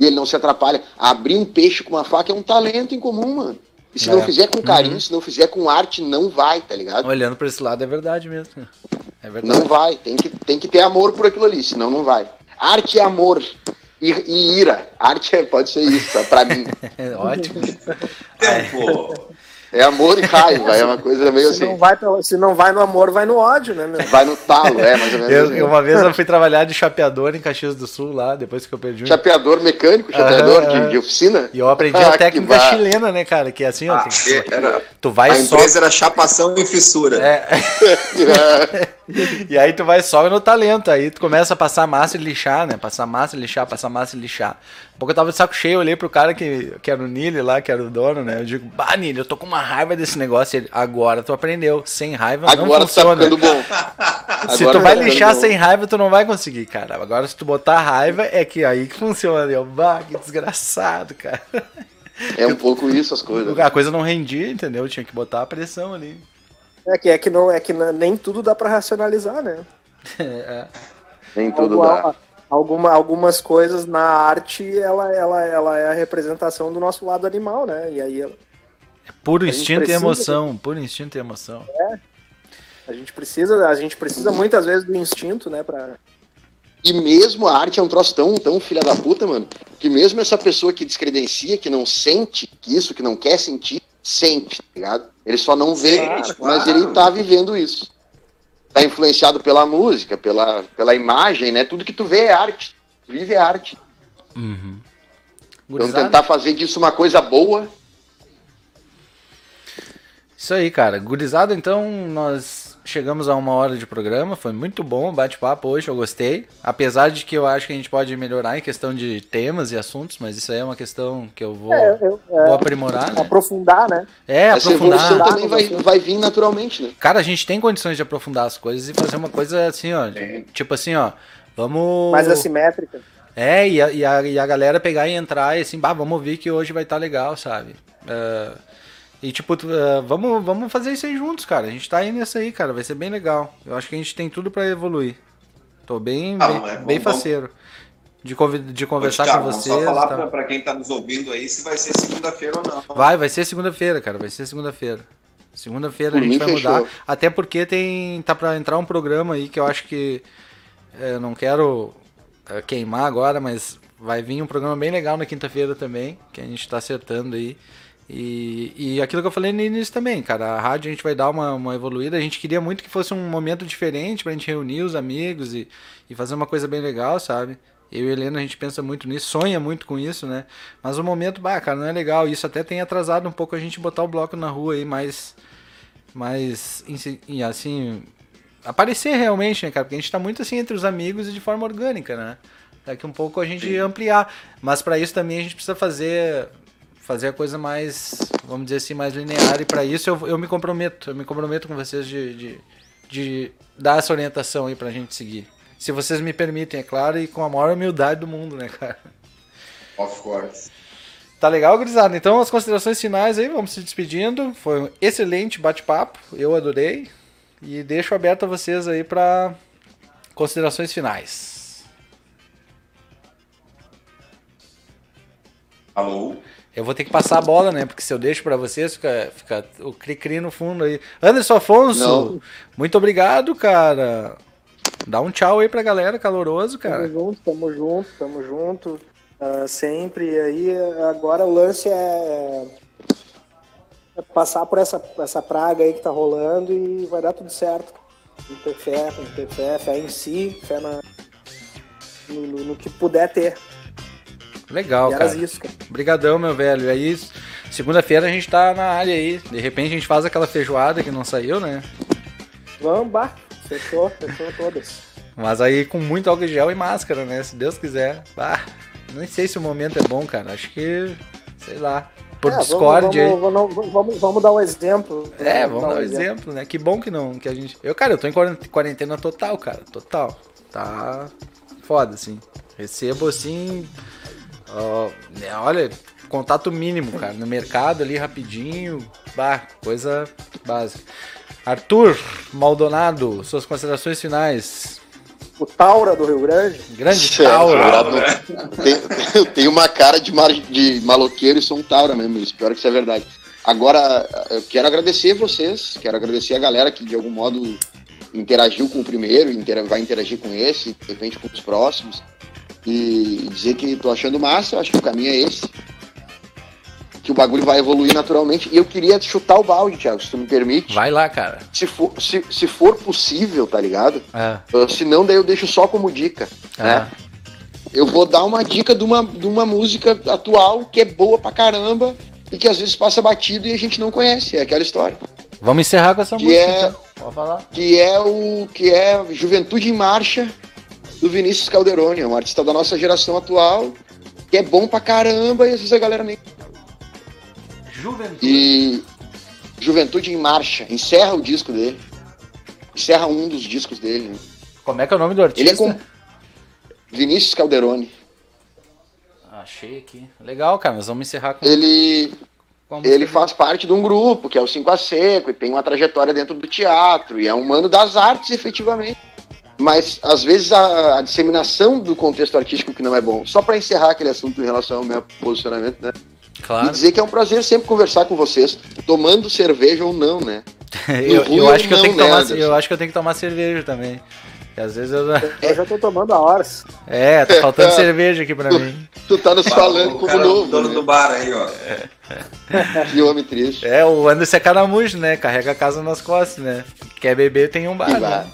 E ele não se atrapalha. Abrir um peixe com uma faca é um talento em comum, mano. E se é. não fizer com carinho, uhum. se não fizer com arte, não vai, tá ligado? Olhando para esse lado é verdade mesmo. É verdade. Não vai, tem que, tem que ter amor por aquilo ali, senão não vai. Arte é amor e, e ira. Arte é, pode ser isso, tá? pra mim. Ótimo. Tempo. É amor e raiva, é uma coisa meio se assim. Não vai, se não vai no amor, vai no ódio, né, meu? Vai no talo, é, mais ou menos. Eu, assim. Uma vez eu fui trabalhar de chapeador em Caxias do Sul, lá, depois que eu perdi. Chapeador mecânico, chapeador ah, de, de, oficina? E eu aprendi ah, a técnica chilena, né, cara? Que é assim, ó. Ah, era, tu vai a só... empresa era chapação e fissura. É. e aí tu vai só no talento, aí tu começa a passar massa e lixar, né? Passar massa e lixar, passar massa e lixar. Pouco eu tava de saco cheio, eu olhei pro cara que, que era o Nili lá, que era o dono, né? Eu digo, bah, Nili, eu tô com uma raiva desse negócio. Ele, agora tu aprendeu. Sem raiva agora não funciona. Agora tá ficando bom. se agora tu vai tá lixar sem raiva, tu não vai conseguir, cara. Agora se tu botar raiva, é que aí que funciona. Eu, bah, que desgraçado, cara. É um pouco isso as coisas. A coisa não rendia, entendeu? Tinha que botar a pressão ali. É que, é que, não, é que nem tudo dá para racionalizar, né? é. Nem tudo dá alguma, algumas coisas na arte ela, ela, ela é a representação do nosso lado animal, né? E aí ela, é puro instinto e emoção, de... puro instinto e emoção. É. A gente precisa, a gente precisa muitas vezes do instinto, né, para e mesmo a arte é um troço tão, tão filha da puta, mano, que mesmo essa pessoa que descredencia, que não sente isso, que não quer sentir, sente, tá ligado? Ele só não vê, claro, mas ele tá vivendo isso tá influenciado pela música, pela, pela imagem, né? Tudo que tu vê é arte. Vive é arte. Uhum. Então tentar fazer disso uma coisa boa. Isso aí, cara. Gurizada, então nós chegamos a uma hora de programa, foi muito bom o bate-papo hoje, eu gostei. Apesar de que eu acho que a gente pode melhorar em questão de temas e assuntos, mas isso aí é uma questão que eu vou, é, eu, é, vou aprimorar. Né? Aprofundar, né? É, Essa aprofundar. evolução também vai, vai vir naturalmente, né? Cara, a gente tem condições de aprofundar as coisas e fazer uma coisa assim, ó. Tipo assim, ó. Vamos. Mais assimétrica. É, e a, e a, e a galera pegar e entrar e assim, bah, vamos ver que hoje vai estar tá legal, sabe? Uh, e tipo, uh, vamos, vamos fazer isso aí juntos, cara. A gente tá aí nessa aí, cara. Vai ser bem legal. Eu acho que a gente tem tudo para evoluir. Tô bem, ah, bem, é bem faceiro. De, de conversar com vocês. Só falar tá. pra, quem tá nos ouvindo aí se vai ser segunda-feira ou não. Vai, vai ser segunda-feira, cara. Vai ser segunda-feira. Segunda-feira a gente vai fechou. mudar. Até porque tem. tá pra entrar um programa aí que eu acho que. Eu não quero eh, queimar agora, mas vai vir um programa bem legal na quinta-feira também, que a gente tá acertando aí. E, e aquilo que eu falei no início também, cara, a rádio a gente vai dar uma, uma evoluída. A gente queria muito que fosse um momento diferente pra gente reunir os amigos e, e fazer uma coisa bem legal, sabe? Eu e a Helena a gente pensa muito nisso, sonha muito com isso, né? Mas o momento, bah, cara, não é legal. Isso até tem atrasado um pouco a gente botar o bloco na rua aí mais. Mais. Assim. Aparecer realmente, né, cara? Porque a gente tá muito assim entre os amigos e de forma orgânica, né? Daqui um pouco a gente Sim. ampliar. Mas para isso também a gente precisa fazer fazer a coisa mais, vamos dizer assim, mais linear. E para isso eu, eu me comprometo, eu me comprometo com vocês de, de, de dar essa orientação aí pra gente seguir. Se vocês me permitem, é claro, e com a maior humildade do mundo, né, cara? Of course. Tá legal, gurizada? Então, as considerações finais aí, vamos se despedindo. Foi um excelente bate-papo, eu adorei. E deixo aberto a vocês aí para considerações finais. Alô? Eu vou ter que passar a bola, né? Porque se eu deixo para vocês, fica, fica o cri-cri no fundo aí. Anderson Afonso, Não. muito obrigado, cara. Dá um tchau aí pra galera, caloroso, cara. Tamo junto, tamo junto, tamo junto. Uh, sempre. E aí, agora o lance é, é, passar por essa, essa praga aí que tá rolando e vai dar tudo certo. Tem que ter fé, que ter fé, fé em si, fé na, no, no, no que puder ter. Legal, cara. Isso, cara. Obrigadão, meu velho. É isso. Segunda-feira a gente tá na área aí. De repente a gente faz aquela feijoada que não saiu, né? Vamos, bah. Fechou, fechou todas. Mas aí com muito álcool gel e máscara, né? Se Deus quiser. Bah, nem sei se o momento é bom, cara. Acho que, sei lá. Por é, Discord vamos, vamos, vamos, vamos, vamos dar um exemplo. É, vamos, dar um exemplo, exemplo, né? Que bom que não, que a gente. Eu, cara, eu tô em quarentena total, cara. Total. Tá foda, assim. Recebo assim. Né, olha, contato mínimo, cara. No mercado ali rapidinho. Bah, coisa básica. Arthur Maldonado, suas considerações finais. O Taura do Rio Grande. Grande Taura. eu tenho uma cara de, mar, de maloqueiro e sou um Taura mesmo, espero que isso é verdade. Agora, eu quero agradecer vocês, quero agradecer a galera que de algum modo interagiu com o primeiro, vai interagir com esse, de repente com os próximos. E dizer que tô achando massa, eu acho que o caminho é esse que o bagulho vai evoluir naturalmente. E eu queria chutar o balde, Thiago, se tu me permite. Vai lá, cara. Se for, se, se for possível, tá ligado? É. Uh, se não, daí eu deixo só como dica, é. né? Eu vou dar uma dica de uma, de uma música atual que é boa pra caramba e que às vezes passa batido e a gente não conhece. É aquela história. Vamos encerrar com essa que música. É, então. Pode falar. Que é o que é Juventude em Marcha do Vinícius Calderoni, é um artista da nossa geração atual, que é bom pra caramba e às vezes a galera nem Juventude. E Juventude em Marcha. Encerra o disco dele. Encerra um dos discos dele. Né? Como é que é o nome do artista? Ele é com Vinícius Calderoni. Achei aqui. Legal, cara. Nós vamos encerrar com. Ele. ele faz parte de um grupo, que é o Cinco a Seco, e tem uma trajetória dentro do teatro, e é um mano das artes, efetivamente. Mas, às vezes, a, a disseminação do contexto artístico que não é bom. Só para encerrar aquele assunto em relação ao meu posicionamento, né? Claro. E dizer que é um prazer sempre conversar com vocês, tomando cerveja ou não, né? eu, eu, acho que eu, tenho que tomar, eu acho que eu tenho que tomar cerveja também. E às vezes eu. Eu já tô tomando a horas. É, tá faltando cerveja aqui pra tu, mim. Tu tá nos falando como novo. dono né? do bar aí, ó. Que homem triste. É, o Anderson é caramujo, né? Carrega a casa nas costas, né? Quer beber, tem um bar. Que, bar.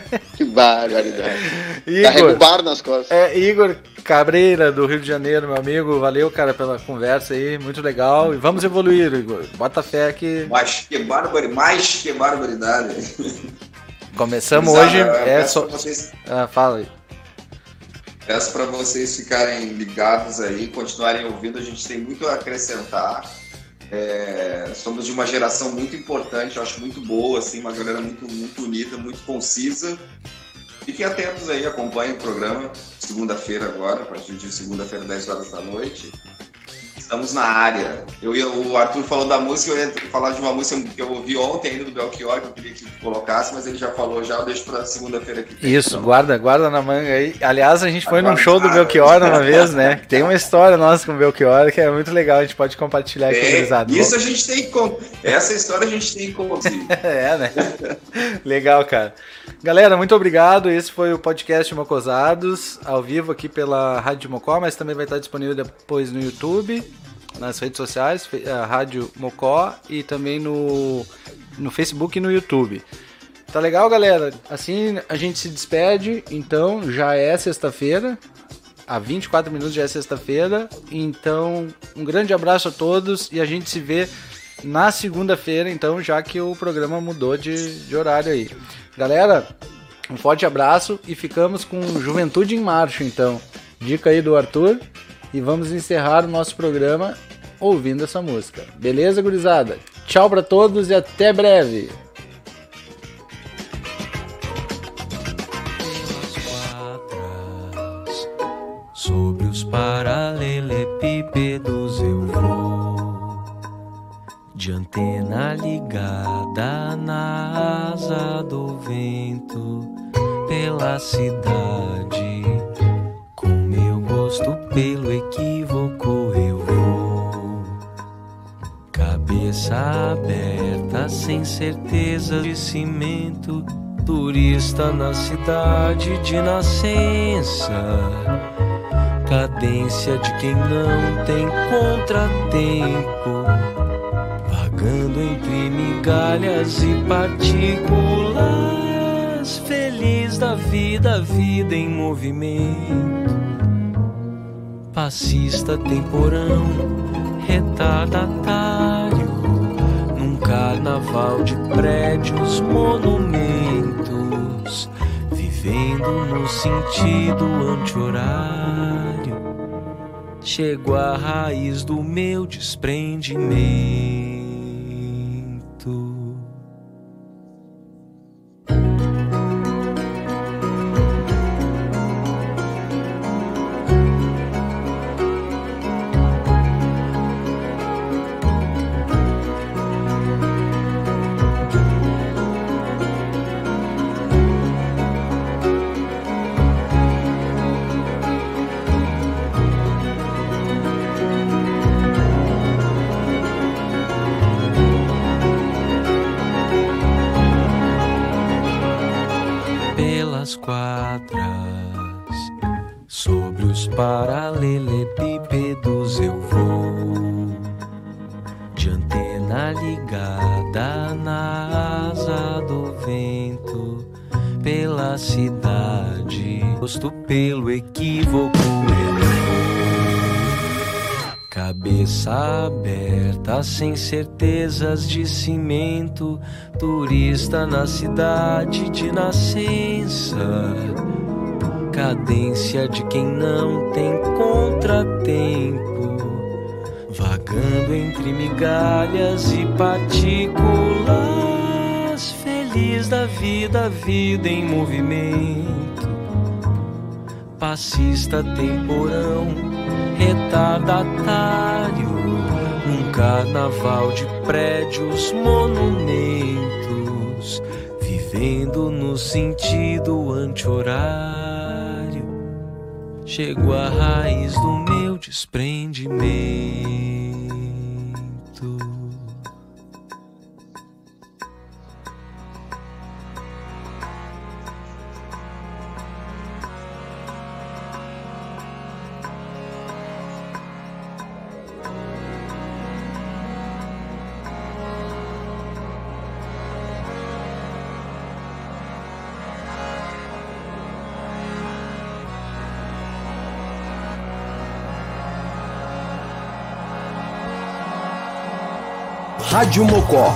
Que barbaridade. Igor, Carrega o bar nas costas. É, Igor, Cabreira, do Rio de Janeiro, meu amigo. Valeu, cara, pela conversa aí. Muito legal. E vamos evoluir, Igor. Bota fé que. Mais que, barbari... Mais que barbaridade. Começamos hoje. É só... Vocês... Ah, fala aí. Peço para vocês ficarem ligados aí, continuarem ouvindo. A gente tem muito a acrescentar. É, somos de uma geração muito importante, eu acho muito boa, assim, uma galera muito, muito unida, muito concisa. Fiquem atentos aí, acompanhem o programa segunda-feira agora, a partir de segunda-feira, 10 horas da noite. Estamos na área. Eu ia, o Arthur falou da música, eu ia falar de uma música que eu ouvi ontem ainda do Belchior, que eu queria que colocasse, mas ele já falou já, eu deixo pra segunda-feira aqui. Isso, então. guarda, guarda na manga aí. Aliás, a gente foi num show do Belchior uma vez, né? Tem uma história nossa com o Belchior que é muito legal, a gente pode compartilhar aqui é, Isso a gente tem que Essa história a gente tem que é, né? legal, cara. Galera, muito obrigado. Esse foi o podcast Mocosados, ao vivo aqui pela Rádio Mocó, mas também vai estar disponível depois no YouTube nas redes sociais, a Rádio Mocó e também no, no Facebook e no YouTube. Tá legal, galera? Assim a gente se despede, então já é sexta-feira. Há 24 minutos já é sexta-feira. Então, um grande abraço a todos e a gente se vê na segunda-feira, então, já que o programa mudou de, de horário aí. Galera, um forte abraço e ficamos com Juventude em Marcha, então. Dica aí do Arthur e vamos encerrar o nosso programa ouvindo essa música. Beleza, gurizada? Tchau para todos e até breve. Sobre os paralelepípedos eu vou De antena ligada na asa do vento Pela cidade pelo equívoco eu vou Cabeça aberta, sem certeza de cimento. Turista na cidade de nascença. Cadência de quem não tem contratempo. Vagando entre migalhas e partículas. Feliz da vida, vida em movimento. Passista temporão, retardatário. Num carnaval de prédios, monumentos. Vivendo no sentido anti-horário. Chego à raiz do meu desprendimento. Paralelepípedos eu vou de antena ligada na asa do vento pela cidade, posto pelo equívoco eu vou. Cabeça aberta, sem certezas de cimento, turista na cidade de nascença cadência de quem não tem contratempo, vagando entre migalhas e partículas, feliz da vida, vida em movimento, passista temporão, retardatário, num carnaval de prédios, monumentos, vivendo no sentido anti-horário chego à raiz do meu desprendimento. Rádio Mocó.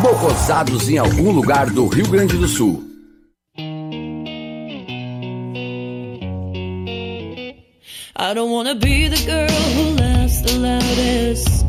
Bocosados em algum lugar do Rio Grande do Sul. I don't wanna be the girl who laughs the loudest.